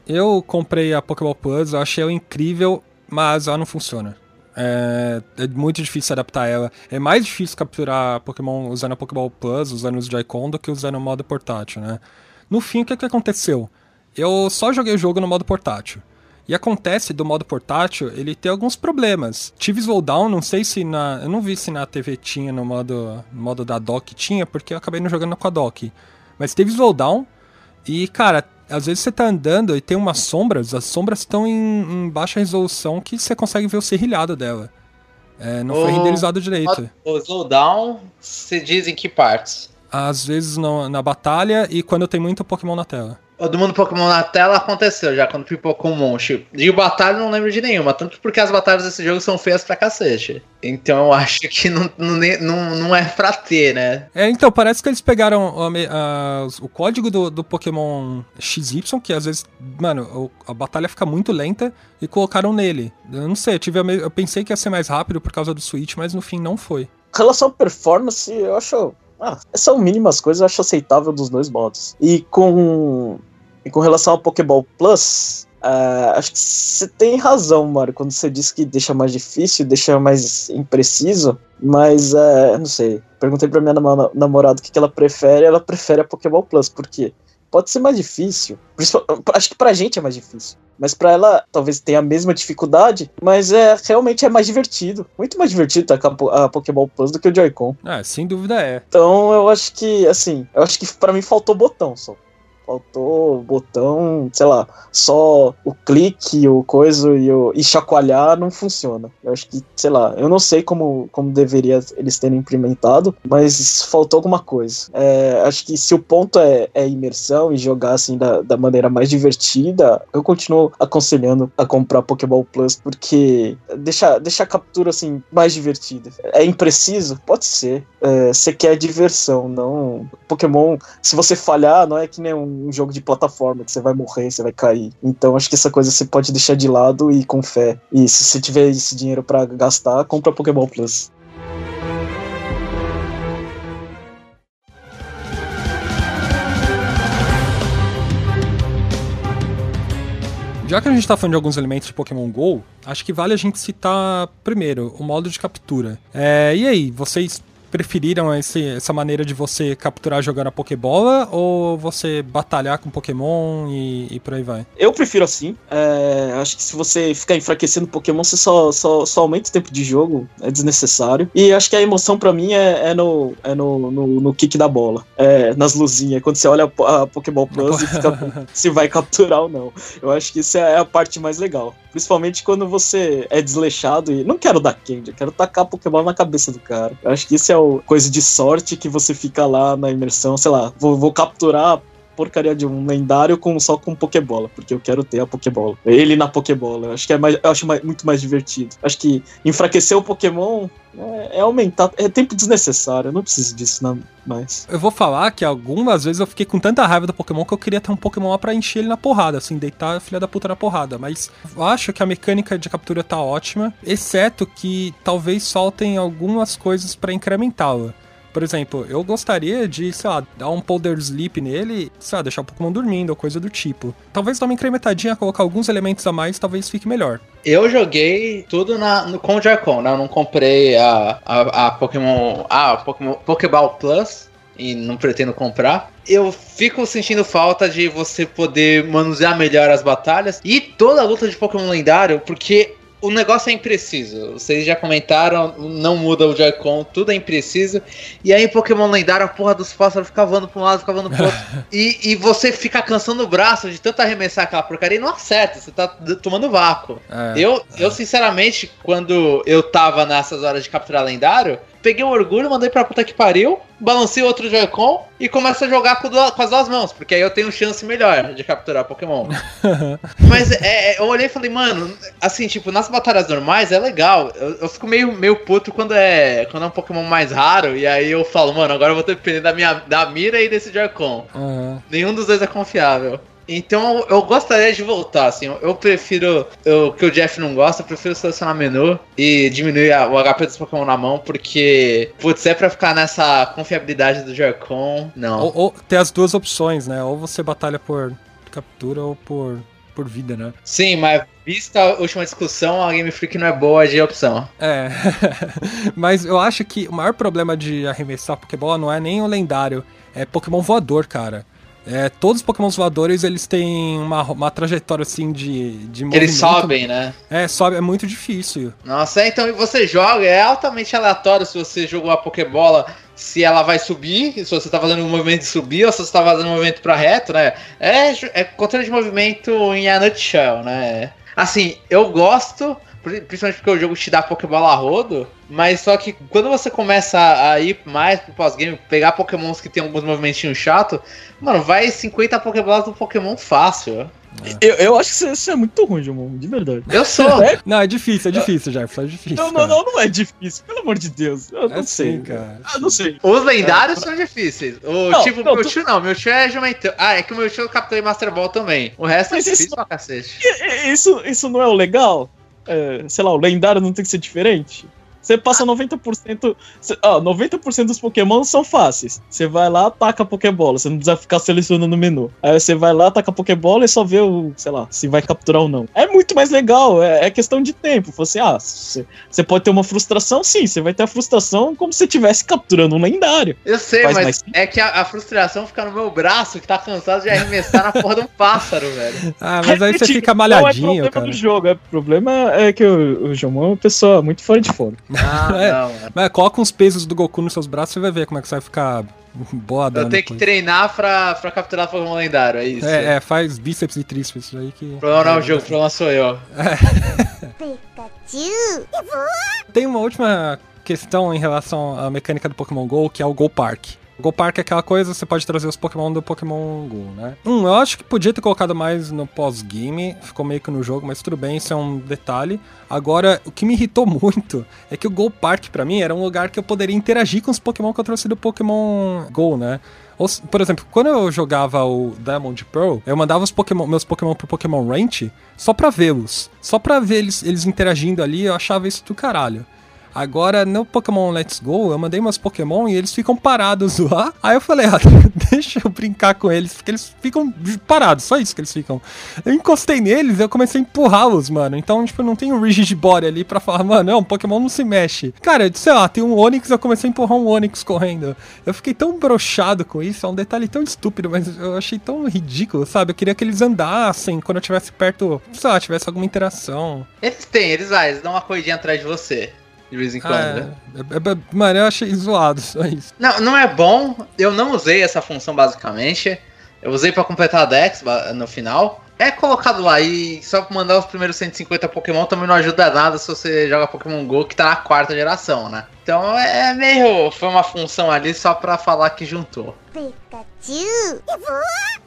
Eu comprei a Pokéball Plus, eu achei ela incrível, mas ela não funciona. É, é, muito difícil adaptar ela. É mais difícil capturar Pokémon usando a Pokéball Plus, usando os Joy-Con, do que usando o modo portátil, né? No fim, o que, que aconteceu? Eu só joguei o jogo no modo portátil. E acontece do modo portátil, ele tem alguns problemas. Tive slowdown, não sei se na. Eu não vi se na TV tinha no modo, no modo da dock tinha, porque eu acabei não jogando com a dock. Mas teve slowdown. E, cara, às vezes você tá andando e tem umas sombras, as sombras estão em, em, baixa resolução que você consegue ver o serrilhado dela. É, não o, foi renderizado direito. O slowdown se diz em que partes? Às vezes no, na batalha e quando tem muito Pokémon na tela. O do mundo Pokémon na tela aconteceu já quando pipocou um monte. De batalha não lembro de nenhuma, tanto porque as batalhas desse jogo são feias pra cacete. Então eu acho que não, não, não, não é pra ter, né? É, então, parece que eles pegaram a, a, o código do, do Pokémon XY, que às vezes, mano, a batalha fica muito lenta, e colocaram nele. Eu não sei, eu, tive eu pensei que ia ser mais rápido por causa do Switch, mas no fim não foi. Em relação à performance, eu acho ah, são mínimas coisas, eu acho aceitável dos dois modos. E com, e com relação ao Pokéball Plus, uh, acho que você tem razão, Mario, quando você diz que deixa mais difícil, deixa mais impreciso. Mas, uh, não sei. Perguntei pra minha namorada o que, que ela prefere, ela prefere a Pokéball Plus, por quê? Pode ser mais difícil. Acho que pra gente é mais difícil. Mas para ela talvez tenha a mesma dificuldade, mas é realmente é mais divertido. Muito mais divertido tá, a, a Pokéball Plus do que o Joy-Con. Ah, sem dúvida é. Então eu acho que, assim, eu acho que para mim faltou botão só. Faltou botão, sei lá, só o clique, o coisa e, o, e chacoalhar não funciona. Eu acho que, sei lá, eu não sei como, como deveria eles terem implementado, mas faltou alguma coisa. É, acho que se o ponto é, é imersão e jogar assim da, da maneira mais divertida, eu continuo aconselhando a comprar Pokéball Plus porque deixa, deixa a captura assim mais divertida. É impreciso? Pode ser. É, você quer diversão, não. Pokémon, se você falhar, não é que nem um um jogo de plataforma que você vai morrer, você vai cair. Então acho que essa coisa você pode deixar de lado e com fé. E se você tiver esse dinheiro para gastar, compra Pokémon Plus. Já que a gente está falando de alguns elementos de Pokémon GO, acho que vale a gente citar primeiro o modo de captura. É, e aí, vocês preferiram esse, essa maneira de você capturar jogando a Pokébola ou você batalhar com Pokémon e, e por aí vai? Eu prefiro assim. É, acho que se você ficar enfraquecendo Pokémon, você só, só, só aumenta o tempo de jogo, é desnecessário. E acho que a emoção para mim é, é, no, é no, no, no, kick da bola, é, nas luzinhas. Quando você olha a, a Pokéball Plus e fica se vai capturar ou não. Eu acho que isso é a parte mais legal. Principalmente quando você é desleixado e não quero dar candy, eu quero tacar Pokémon na cabeça do cara. Eu acho que isso é o coisa de sorte que você fica lá na imersão, sei lá, vou, vou capturar porcaria de um lendário com, só com Pokébola, porque eu quero ter a Pokébola. Ele na Pokébola. Eu acho que é mais, eu acho mais, muito mais divertido. Acho que enfraquecer o Pokémon é, é, aumentar. É tempo desnecessário. Eu não preciso disso não, mais. Eu vou falar que algumas vezes eu fiquei com tanta raiva do Pokémon que eu queria ter um Pokémon lá pra encher ele na porrada, assim, deitar a filha da puta na porrada. Mas eu acho que a mecânica de captura tá ótima, exceto que talvez faltem algumas coisas para incrementá-la. Por exemplo, eu gostaria de, sei lá, dar um Powder Sleep nele, sei lá, deixar o Pokémon dormindo ou coisa do tipo. Talvez dar uma incrementadinha, colocar alguns elementos a mais, talvez fique melhor. Eu joguei tudo na, no, com Jarcon, né? Eu não comprei a, a, a Pokémon. Ah, Pokémon Pokéball Plus e não pretendo comprar. Eu fico sentindo falta de você poder manusear melhor as batalhas e toda a luta de Pokémon lendário, porque o negócio é impreciso. Vocês já comentaram, não muda o Joy-Con, tudo é impreciso. E aí, Pokémon lendário, a porra dos pássaros fica voando pra um lado, fica voando pro outro. e, e você fica cansando o braço de tanto arremessar aquela porcaria e não acerta, você tá tomando vácuo. É, eu, é. eu, sinceramente, quando eu tava nessas horas de capturar lendário, peguei o orgulho, mandei pra puta que pariu, balancei outro Joy-Con e começo a jogar com, com, as duas mãos, porque aí eu tenho chance melhor de capturar Pokémon. Mas é, é, eu olhei e falei, mano, assim, tipo, nas batalhas normais é legal. Eu, eu, fico meio, meio puto quando é, quando é um Pokémon mais raro, e aí eu falo, mano, agora eu vou depender da minha da mira e desse Joy-Con. Uhum. Nenhum dos dois é confiável. Então eu gostaria de voltar, assim. Eu prefiro. O que o Jeff não gosta, eu prefiro selecionar menu e diminuir a, o HP dos Pokémon na mão, porque, putz, é pra ficar nessa confiabilidade do Joy-Con, não. Ou, ou ter as duas opções, né? Ou você batalha por captura ou por, por vida, né? Sim, mas vista a última discussão, a Game Freak não é boa de opção. É. mas eu acho que o maior problema de arremessar Pokébola não é nem o lendário, é Pokémon voador, cara. É, todos os Pokémon voadores, eles têm uma, uma trajetória, assim, de, de movimento. Eles sobem, né? É, sobe, é muito difícil. Nossa, é, então você joga, é altamente aleatório se você jogou a Pokébola, se ela vai subir, se você tá fazendo um movimento de subir ou se você tá fazendo um movimento pra reto, né? É, é controle de movimento em a nutshell, né? Assim, eu gosto, principalmente porque o jogo te dá Pokébola a rodo, mas só que quando você começa a ir mais pro pós-game, pegar Pokémons que tem alguns movimentinhos chato, mano, vai 50 Pokébolas do Pokémon fácil. É. Eu, eu acho que isso é muito ruim, Jumon, de verdade. Eu sou. É? Não, é difícil, é difícil, Jefferson, é difícil. Não, não, não, não é difícil, pelo amor de Deus. Eu não é sei, sim, cara. Eu não sei. Os lendários é. são difíceis. O não, tipo, não, meu tio não, meu tio é Jumentão. Ah, é que o meu tio capturei Master Ball também. O resto é Mas é difícil isso, pra cacete. Isso, isso não é o legal? É, sei lá, o lendário não tem que ser diferente? Você passa 90%. Ó, 90% dos Pokémon são fáceis. Você vai lá, ataca a Pokébola. Você não precisa ficar selecionando no menu. Aí você vai lá, ataca a Pokébola e só vê o, sei lá, se vai capturar ou não. É muito mais legal, é, é questão de tempo. Você, ah, você pode ter uma frustração, sim. Você vai ter a frustração como se estivesse capturando um lendário. Eu sei, Faz mas é que a, a, frustração fica no meu braço, que tá cansado de arremessar na porra de um pássaro, velho. Ah, mas aí você fica malhadinho, não é problema cara. do jogo, é, o problema é que o, o João é uma pessoa muito fora de forma. Ah, é, não. Mas coloca uns pesos do Goku nos seus braços e vai ver como é que você vai ficar boa Eu tenho que treinar pra, pra capturar Pokémon lendário, é isso. É, é, faz bíceps e tríceps aí que. O problema não é o jogo, o problema sou eu. É. Tem uma última questão em relação à mecânica do Pokémon GO, que é o Go Park. Go Park é aquela coisa, você pode trazer os Pokémon do Pokémon Go, né? Hum, eu acho que podia ter colocado mais no pós-game, ficou meio que no jogo, mas tudo bem, isso é um detalhe. Agora, o que me irritou muito é que o Go Park, para mim, era um lugar que eu poderia interagir com os Pokémon que eu trouxe do Pokémon Go, né? Por exemplo, quando eu jogava o Diamond Pearl, eu mandava os Pokémon, meus Pokémon pro Pokémon Ranch só pra vê-los. Só pra ver eles, eles interagindo ali, eu achava isso do caralho. Agora, no Pokémon Let's Go, eu mandei meus Pokémon e eles ficam parados lá. Aí eu falei, ah, deixa eu brincar com eles, porque eles ficam parados, só isso que eles ficam. Eu encostei neles eu comecei a empurrá-los, mano. Então, tipo, não tem um Rigid Body ali pra falar, mano, não, Pokémon não se mexe. Cara, sei lá, tem um Onix, eu comecei a empurrar um Onix correndo. Eu fiquei tão brochado com isso, é um detalhe tão estúpido, mas eu achei tão ridículo, sabe? Eu queria que eles andassem quando eu estivesse perto, sei lá, tivesse alguma interação. Eles têm, eles, ah, eles dão uma corridinha atrás de você de vez em quando. Ah, né? é, é, mano, eu achei zoado só isso. Não, não é bom. Eu não usei essa função basicamente. Eu usei para completar a Dex no final. É colocado lá e só mandar os primeiros 150 Pokémon também não ajuda nada se você joga Pokémon GO que tá na quarta geração, né? Então é meio. Foi uma função ali só pra falar que juntou. Pikachu!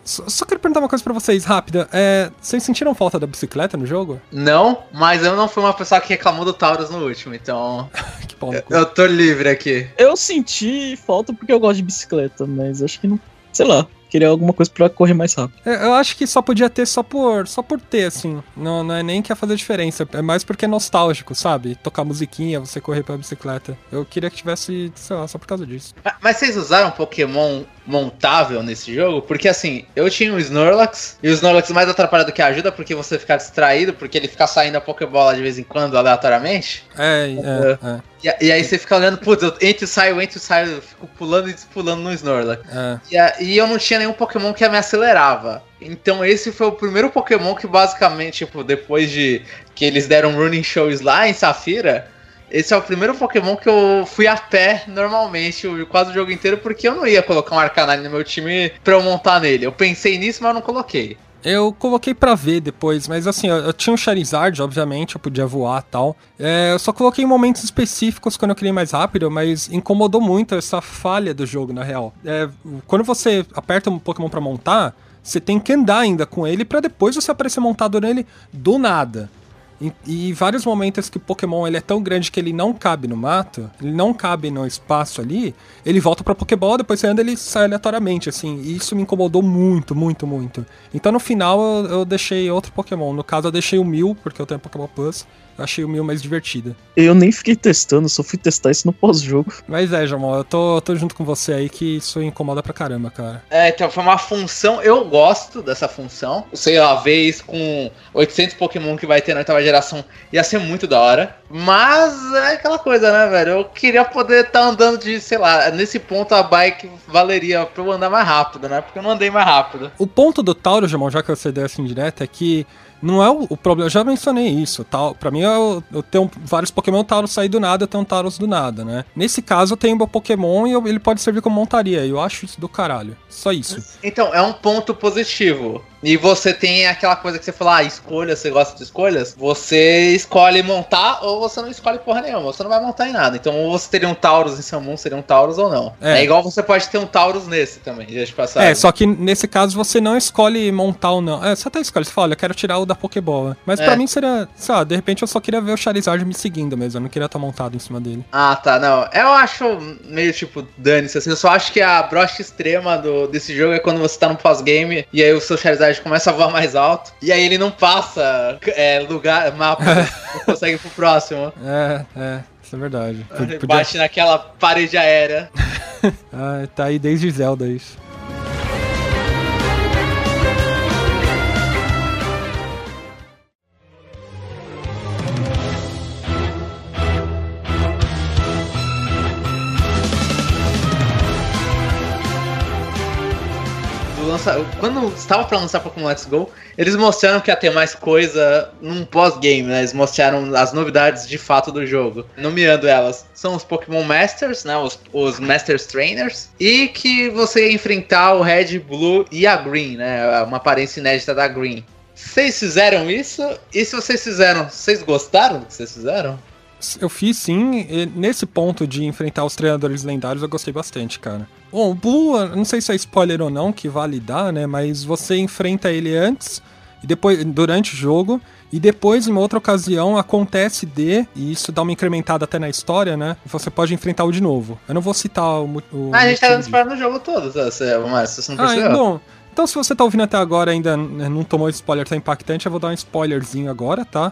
Só, só quero perguntar uma coisa pra vocês, rápida. É, vocês sentiram falta da bicicleta no jogo? Não, mas eu não fui uma pessoa que reclamou do Taurus no último, então. que bom. Eu, eu tô livre aqui. Eu senti falta porque eu gosto de bicicleta, mas acho que não. Sei lá queria alguma coisa para correr mais rápido. É, eu acho que só podia ter só por, só por ter, assim. Não, não é nem que ia fazer diferença. É mais porque é nostálgico, sabe? Tocar musiquinha, você correr pela bicicleta. Eu queria que tivesse, sei lá, só por causa disso. Mas vocês usaram Pokémon montável nesse jogo? Porque assim, eu tinha o Snorlax, e o Snorlax mais atrapalha do que ajuda, porque você fica distraído, porque ele fica saindo a Pokébola de vez em quando, aleatoriamente. É, é, é. E, e, aí você fica olhando, putz, eu entro e saio, entro e saio, eu fico pulando e despulando no Snorlax. É. E, e eu não tinha nenhum Pokémon que me acelerava. Então esse foi o primeiro Pokémon que basicamente, tipo, depois de que eles deram running shows lá em Safira, esse é o primeiro Pokémon que eu fui a pé normalmente, quase o jogo inteiro, porque eu não ia colocar um Arcanine no meu time pra eu montar nele. Eu pensei nisso, mas não coloquei. Eu coloquei pra ver depois, mas assim, eu, eu tinha um Charizard, obviamente, eu podia voar tal. É, eu só coloquei em momentos específicos quando eu queria mais rápido, mas incomodou muito essa falha do jogo, na real. É, quando você aperta um Pokémon pra montar, você tem que andar ainda com ele para depois você aparecer montado nele do nada. E, e vários momentos que o Pokémon ele é tão grande que ele não cabe no mato, ele não cabe no espaço ali, ele volta pra Pokéball, depois você anda ele sai aleatoriamente, assim. E isso me incomodou muito, muito, muito. Então no final eu, eu deixei outro Pokémon. No caso eu deixei o Mil, porque eu tenho Pokémon Plus. Achei o Mil mais divertida. Eu nem fiquei testando, só fui testar isso no pós-jogo. Mas é, Jamal, eu tô, tô junto com você aí que isso incomoda pra caramba, cara. É, então foi uma função, eu gosto dessa função. Sei lá, vez com 800 Pokémon que vai ter na oitava geração ia ser muito da hora. Mas é aquela coisa, né, velho? Eu queria poder estar tá andando de, sei lá, nesse ponto a bike valeria pra eu andar mais rápido, né? Porque eu não andei mais rápido. O ponto do Tauro, Jamal, já que você deu assim direto, é que não é o, o, problema, eu já mencionei isso, tal. Para mim, eu, eu, tenho vários Pokémon Tauros sair do nada, eu tenho um Tauros do nada, né? Nesse caso, eu tenho meu Pokémon e eu, ele pode servir como montaria. Eu acho isso do caralho. Só isso. Então, é um ponto positivo. E você tem aquela coisa que você fala, ah, escolha, você gosta de escolhas? Você escolhe montar ou você não escolhe porra nenhuma, você não vai montar em nada. Então, ou você teria um Taurus em seu mundo, seria um Taurus ou não. É. é igual você pode ter um Taurus nesse também, de passar. É, só que nesse caso você não escolhe montar ou não. É, você até escolhe, você fala, eu quero tirar o da Pokébola. Mas é. pra mim seria, sei lá, de repente eu só queria ver o Charizard me seguindo mesmo, eu não queria estar montado em cima dele. Ah, tá, não. Eu acho meio tipo, dane-se, assim, eu só acho que a brocha extrema do, desse jogo é quando você tá no pós-game e aí o seu Charizard começa a voar mais alto e aí ele não passa é, lugar, mapa, não consegue ir pro próximo. É, é. Isso é verdade. Podia... Bate naquela parede aérea. ah, tá aí desde Zelda isso. Lança... quando estava para lançar Pokémon Let's Go, eles mostraram que ia ter mais coisa num pós-game, né? Eles mostraram as novidades de fato do jogo. Nomeando elas, são os Pokémon Masters, né? Os, os Masters Trainers. E que você enfrentar o Red, Blue e a Green, né? Uma aparência inédita da Green. Vocês fizeram isso? E se vocês fizeram, vocês gostaram do que vocês fizeram? Eu fiz sim, e nesse ponto de enfrentar os treinadores lendários eu gostei bastante, cara. Bom, o Blue, não sei se é spoiler ou não, que vale dar, né? Mas você enfrenta ele antes e depois durante o jogo e depois em outra ocasião acontece de e isso dá uma incrementada até na história, né? Você pode enfrentá-lo de novo. Eu não vou citar o, o Ah, a gente tá dando spoiler no jogo todo, tá? mas você não percebeu. Ah, bom. Então se você tá ouvindo até agora ainda não tomou spoiler tão impactante, eu vou dar um spoilerzinho agora, tá?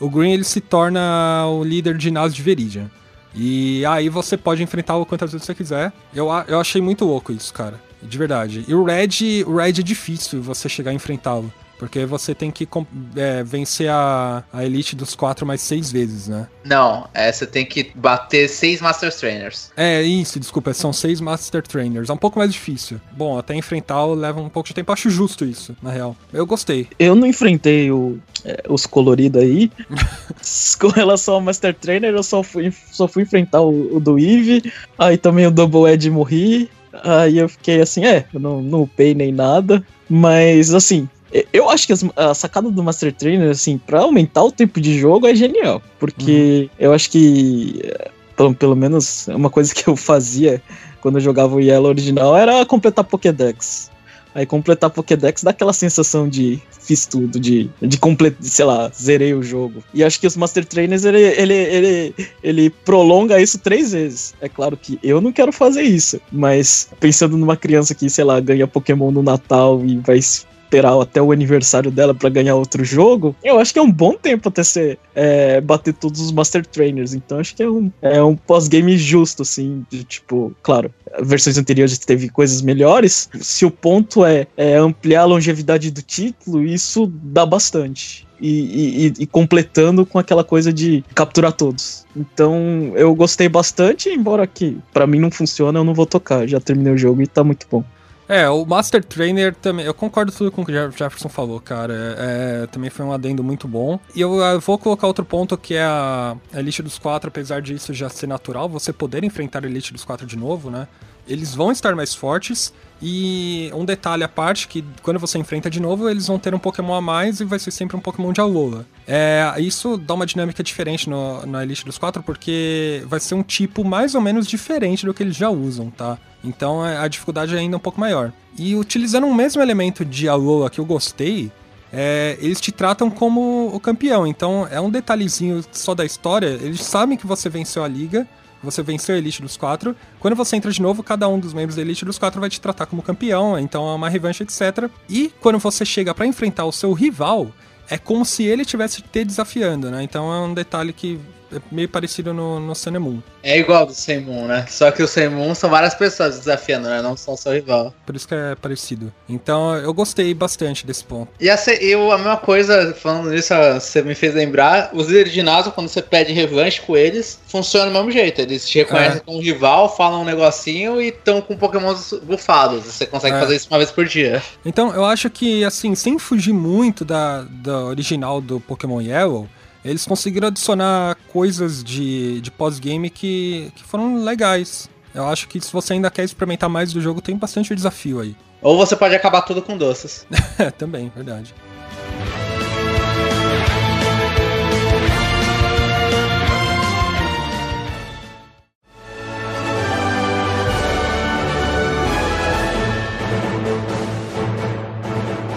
O Green ele se torna o líder de ginásio de Veridian. E aí você pode enfrentá-lo quantas vezes você quiser. Eu, eu achei muito louco isso, cara. De verdade. E o Red, o Red é difícil você chegar a enfrentá-lo. Porque você tem que é, vencer a, a Elite dos quatro mais seis vezes, né? Não, é, você tem que bater seis Master Trainers. É, isso, desculpa, são seis Master Trainers. É um pouco mais difícil. Bom, até enfrentá-lo leva um pouco de tempo. Acho justo isso, na real. Eu gostei. Eu não enfrentei o, é, os coloridos aí. Com relação ao Master Trainer, eu só fui, só fui enfrentar o, o do Eve. Aí também o Double Edge morri. Aí eu fiquei assim, é, eu não, não upei nem nada. Mas assim, eu acho que a sacada do Master Trainer, assim, pra aumentar o tempo de jogo é genial. Porque uhum. eu acho que, pelo, pelo menos, uma coisa que eu fazia quando eu jogava o Yellow original era completar Pokédex. Aí completar Pokédex dá aquela sensação de fiz tudo, de, de completar, sei lá, zerei o jogo. E acho que os Master Trainers, ele, ele, ele, ele prolonga isso três vezes. É claro que eu não quero fazer isso, mas pensando numa criança que, sei lá, ganha Pokémon no Natal e vai esperar até o aniversário dela para ganhar outro jogo, eu acho que é um bom tempo até você é, bater todos os Master Trainers. Então acho que é um, é um pós-game justo, assim, de tipo, claro, versões anteriores teve coisas melhores. Se o ponto é, é ampliar a longevidade do título, isso dá bastante. E, e, e, completando com aquela coisa de capturar todos. Então eu gostei bastante, embora que para mim não funciona, eu não vou tocar. Já terminei o jogo e tá muito bom. É, o Master Trainer também. Eu concordo tudo com o que o Jefferson falou, cara. É, também foi um adendo muito bom. E eu, eu vou colocar outro ponto que é a, a Elite dos Quatro, apesar disso já ser natural, você poder enfrentar a Elite dos Quatro de novo, né? Eles vão estar mais fortes. E um detalhe à parte, que quando você enfrenta de novo, eles vão ter um Pokémon a mais e vai ser sempre um Pokémon de Alola. É, isso dá uma dinâmica diferente no, na Elite dos Quatro, porque vai ser um tipo mais ou menos diferente do que eles já usam, tá? Então é, a dificuldade é ainda um pouco maior. E utilizando o mesmo elemento de Alola que eu gostei, é, eles te tratam como o campeão. Então é um detalhezinho só da história. Eles sabem que você venceu a liga, você venceu a Elite dos Quatro. Quando você entra de novo, cada um dos membros da Elite dos Quatro vai te tratar como campeão, então é uma revanche, etc. E quando você chega para enfrentar o seu rival, é como se ele tivesse te desafiando, né? Então é um detalhe que é meio parecido no, no Sun Moon. É igual do Sun Moon, né? Só que o Sun Moon são várias pessoas desafiando, né? Não só o seu rival. Por isso que é parecido. Então eu gostei bastante desse ponto. E essa, eu, a mesma coisa, falando nisso, você me fez lembrar, os líderes de ginásio, quando você pede revanche com eles, funciona do mesmo jeito. Eles te reconhecem é. como rival, falam um negocinho e estão com Pokémon bufados. Você consegue é. fazer isso uma vez por dia. Então eu acho que, assim, sem fugir muito da, da original do Pokémon Yellow, eles conseguiram adicionar coisas de, de pós-game que, que foram legais. Eu acho que se você ainda quer experimentar mais do jogo, tem bastante desafio aí. Ou você pode acabar tudo com doces. Também, verdade.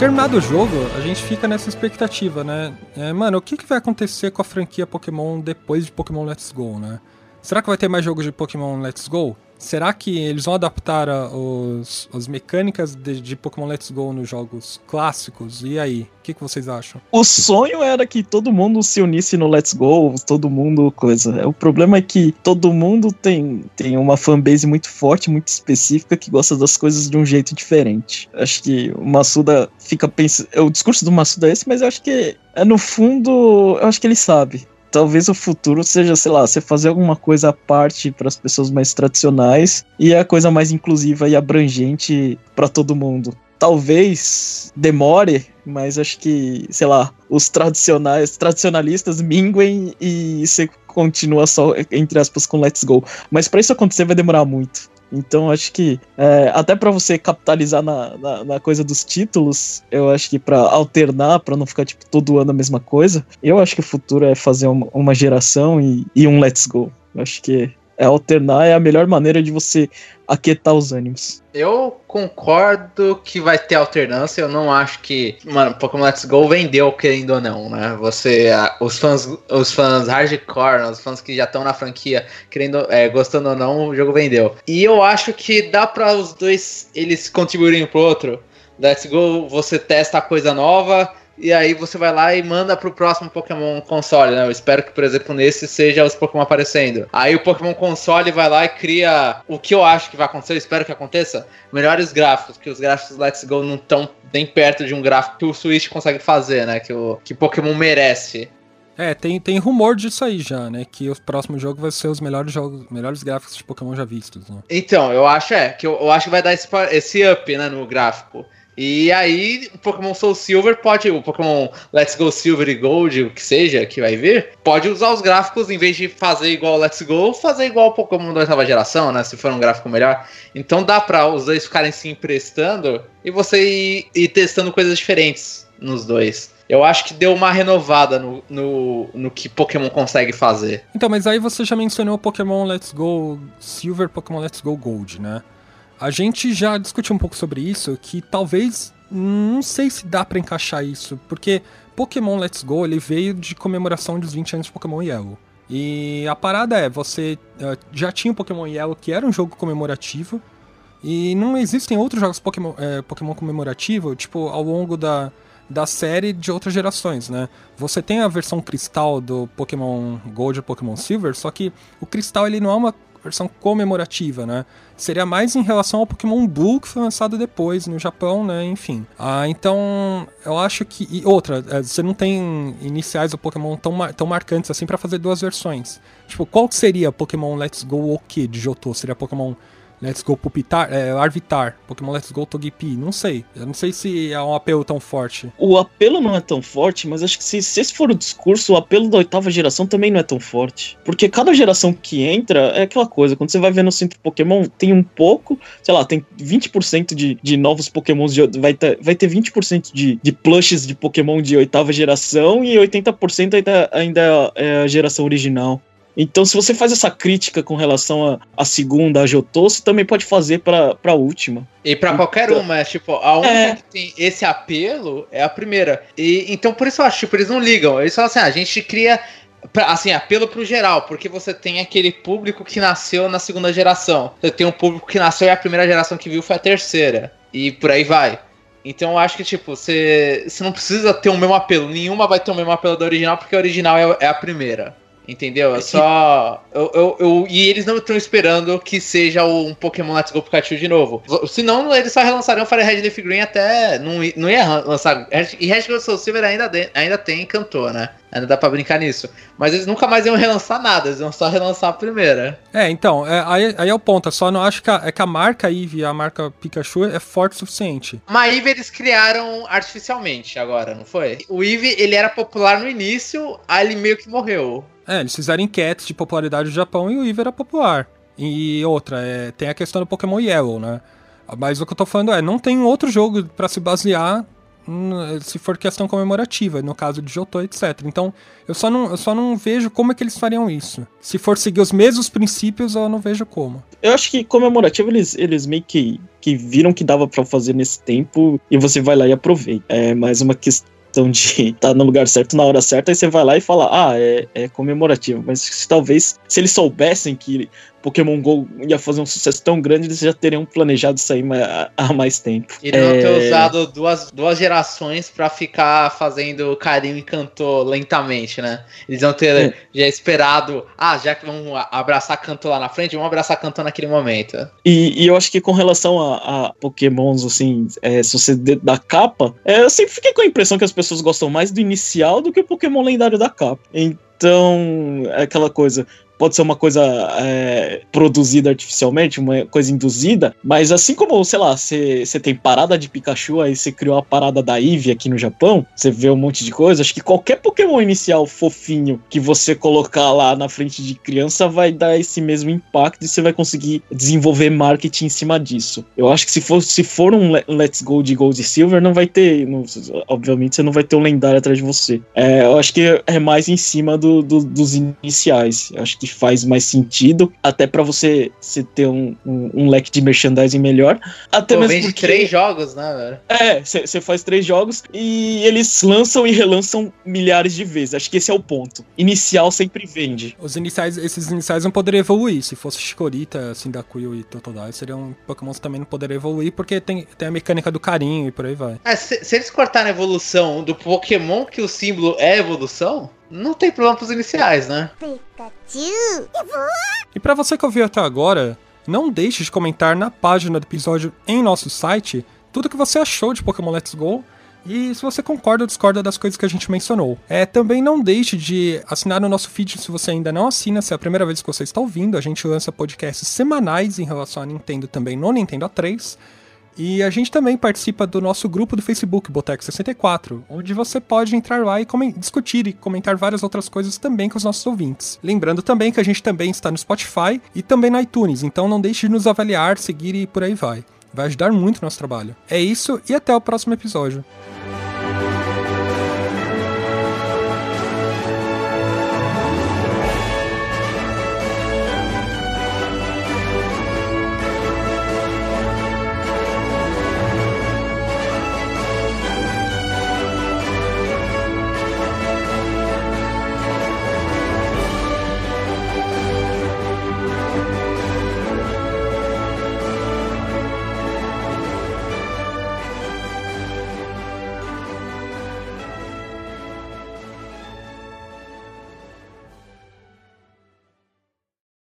Terminado o jogo, a gente fica nessa expectativa, né? É, mano, o que, que vai acontecer com a franquia Pokémon depois de Pokémon Let's Go, né? Será que vai ter mais jogos de Pokémon Let's Go? Será que eles vão adaptar os, as mecânicas de, de, Pokémon Let's Go nos jogos clássicos? E aí? O que, que, vocês acham? O sonho era que todo mundo se unisse no Let's Go, todo mundo coisa. O problema é que todo mundo tem, tem uma fanbase muito forte, muito específica, que gosta das coisas de um jeito diferente. Acho que o Massuda fica pensando. O discurso do Massuda é esse, mas eu acho que é no fundo, eu acho que ele sabe talvez o futuro seja, sei lá, você fazer alguma coisa à parte para as pessoas mais tradicionais e a coisa mais inclusiva e abrangente para todo mundo. Talvez demore, mas acho que, sei lá, os tradicionais, tradicionalistas minguem e você continua só, entre aspas, com Let's Go. Mas para isso acontecer vai demorar muito. Então acho que é, até para você capitalizar na, na, na, coisa dos títulos, eu acho que para alternar, para não ficar tipo todo ano a mesma coisa, eu acho que o futuro é fazer uma, uma geração e, e um let's go. Eu acho que é alternar é a melhor maneira de você aquietar os ânimos. Eu concordo que vai ter alternância. Eu não acho que, mano, Pokémon Let's Go vendeu querendo ou não, né? Você, os fãs, os fãs hardcore, os fãs que já estão na franquia, querendo, é, gostando ou não, o jogo vendeu. E eu acho que dá para os dois eles contribuírem pro outro. Let's Go, você testa coisa nova e aí você vai lá e manda pro próximo Pokémon console, né? Eu espero que, por exemplo, nesse seja os Pokémon aparecendo. Aí o Pokémon console vai lá e cria o que eu acho que vai acontecer, eu espero que aconteça, melhores gráficos, que os gráficos do Let's Go não estão nem perto de um gráfico que o Switch consegue fazer, né? Que o que Pokémon merece. É, tem, tem rumor disso aí já, né? Que o próximo jogo vai ser os melhores jogos, melhores gráficos de Pokémon já vistos, né? Então, eu acho é, que eu, eu acho que vai dar esse, esse up, né, no gráfico. E aí, o Pokémon Soul Silver pode, o Pokémon Let's Go Silver e Gold, o que seja, que vai vir, pode usar os gráficos, em vez de fazer igual Let's Go, fazer igual o Pokémon da oitava geração, né? Se for um gráfico melhor. Então dá pra os dois ficarem se emprestando e você ir, ir testando coisas diferentes nos dois. Eu acho que deu uma renovada no, no, no que Pokémon consegue fazer. Então, mas aí você já mencionou Pokémon Let's Go Silver, Pokémon Let's Go Gold, né? A gente já discutiu um pouco sobre isso, que talvez não sei se dá para encaixar isso, porque Pokémon Let's Go ele veio de comemoração dos 20 anos de Pokémon Yellow. E a parada é, você uh, já tinha o Pokémon Yellow, que era um jogo comemorativo, e não existem outros jogos Pokémon, é, Pokémon comemorativo, tipo, ao longo da, da série de outras gerações, né? Você tem a versão cristal do Pokémon Gold e Pokémon Silver, só que o cristal ele não é uma versão comemorativa, né? Seria mais em relação ao Pokémon Blue que foi lançado depois no Japão, né? Enfim. Ah, então, eu acho que. E outra, é, você não tem iniciais do Pokémon tão, mar... tão marcantes assim para fazer duas versões. Tipo, qual seria Pokémon Let's Go OK de Johto? Seria Pokémon Let's Go Pupitar, é, Arvitar, Pokémon Let's Go Togepi, não sei. Eu não sei se é um apelo tão forte. O apelo não é tão forte, mas acho que se, se esse for o discurso, o apelo da oitava geração também não é tão forte. Porque cada geração que entra é aquela coisa, quando você vai ver no centro Pokémon, tem um pouco, sei lá, tem 20% de, de novos Pokémons, de, vai, ter, vai ter 20% de, de plushes de Pokémon de oitava geração e 80% ainda, ainda é a geração original. Então, se você faz essa crítica com relação à segunda, a Jotô, você também pode fazer para a última. E para qualquer então, uma, é tipo, a única é. que tem esse apelo é a primeira. E então por isso eu acho, tipo, eles não ligam. Eles falam assim, ah, a gente cria Pra, assim, apelo pro geral, porque você tem aquele público que nasceu na segunda geração. Você tem um público que nasceu e a primeira geração que viu foi a terceira. E por aí vai. Então eu acho que, tipo, você, você não precisa ter o mesmo apelo. Nenhuma vai ter o mesmo apelo da original, porque a original é, é a primeira. Entendeu? É só. Eu, eu, eu, e eles não estão esperando que seja um Pokémon Let's Go Pikachu de novo. Senão, eles só relançariam Fire Red Leaf Green até. Não, não ia lançar. E Red Gold Soul Silver ainda, de, ainda tem cantor, né? Ainda dá pra brincar nisso. Mas eles nunca mais iam relançar nada, eles iam só relançar a primeira. É, então, é, aí, aí é o ponto. Eu só não acho que a, é que a marca Eevee, a marca Pikachu, é forte o suficiente. Mas a Eevee eles criaram artificialmente agora, não foi? O Eevee, ele era popular no início, aí ele meio que morreu. É, eles fizeram enquetes de popularidade do Japão e o Eevee era popular. E outra, é, tem a questão do Pokémon Yellow, né? Mas o que eu tô falando é, não tem outro jogo para se basear se for questão comemorativa, no caso de Jotô, etc. Então, eu só, não, eu só não vejo como é que eles fariam isso. Se for seguir os mesmos princípios, eu não vejo como. Eu acho que comemorativo eles, eles meio que, que viram que dava para fazer nesse tempo e você vai lá e aproveita. É mais uma questão de estar tá no lugar certo na hora certa, aí você vai lá e fala, ah, é, é comemorativo. Mas talvez, se eles soubessem que Pokémon GO ia fazer um sucesso tão grande, eles já teriam planejado aí há mais tempo. Iriam é... ter usado duas, duas gerações para ficar fazendo carinho e cantor lentamente, né? Eles iam ter é. já esperado, ah, já que vamos abraçar cantor lá na frente, vamos abraçar cantor naquele momento. E, e eu acho que com relação a, a Pokémons, assim, é, se você da capa, é, eu sempre fiquei com a impressão que as pessoas gostam mais do inicial do que o Pokémon lendário da capa. Então, é aquela coisa pode ser uma coisa é, produzida artificialmente, uma coisa induzida, mas assim como, sei lá, você tem parada de Pikachu, aí você criou a parada da Eevee aqui no Japão, você vê um monte de coisa, acho que qualquer Pokémon inicial fofinho que você colocar lá na frente de criança vai dar esse mesmo impacto e você vai conseguir desenvolver marketing em cima disso. Eu acho que se for, se for um Let's Go de Gold e Silver, não vai ter, não, obviamente você não vai ter um lendário atrás de você. É, eu acho que é mais em cima do, do, dos iniciais. Eu acho que faz mais sentido, até para você, você ter um, um, um, leque de merchandising melhor. Até Pô, mesmo porque... três jogos, né, velho? É, você faz três jogos e eles lançam e relançam milhares de vezes. Acho que esse é o ponto. Inicial sempre vende. Os iniciais, esses iniciais não poderiam evoluir. Se fosse Chikorita, Cyndaquil e Totodile, seriam Pokémon que também não poderiam evoluir, porque tem, tem a mecânica do carinho e por aí vai. É, se, se eles cortarem a evolução do Pokémon que o símbolo é evolução, não tem problema pros iniciais, né? E para você que ouviu até agora, não deixe de comentar na página do episódio em nosso site tudo que você achou de Pokémon Let's Go e se você concorda ou discorda das coisas que a gente mencionou. É, também não deixe de assinar o nosso feed se você ainda não assina, se é a primeira vez que você está ouvindo. A gente lança podcasts semanais em relação a Nintendo também no Nintendo A3. E a gente também participa do nosso grupo do Facebook, Boteco 64, onde você pode entrar lá e discutir e comentar várias outras coisas também com os nossos ouvintes. Lembrando também que a gente também está no Spotify e também no iTunes, então não deixe de nos avaliar, seguir e por aí vai. Vai ajudar muito o nosso trabalho. É isso e até o próximo episódio.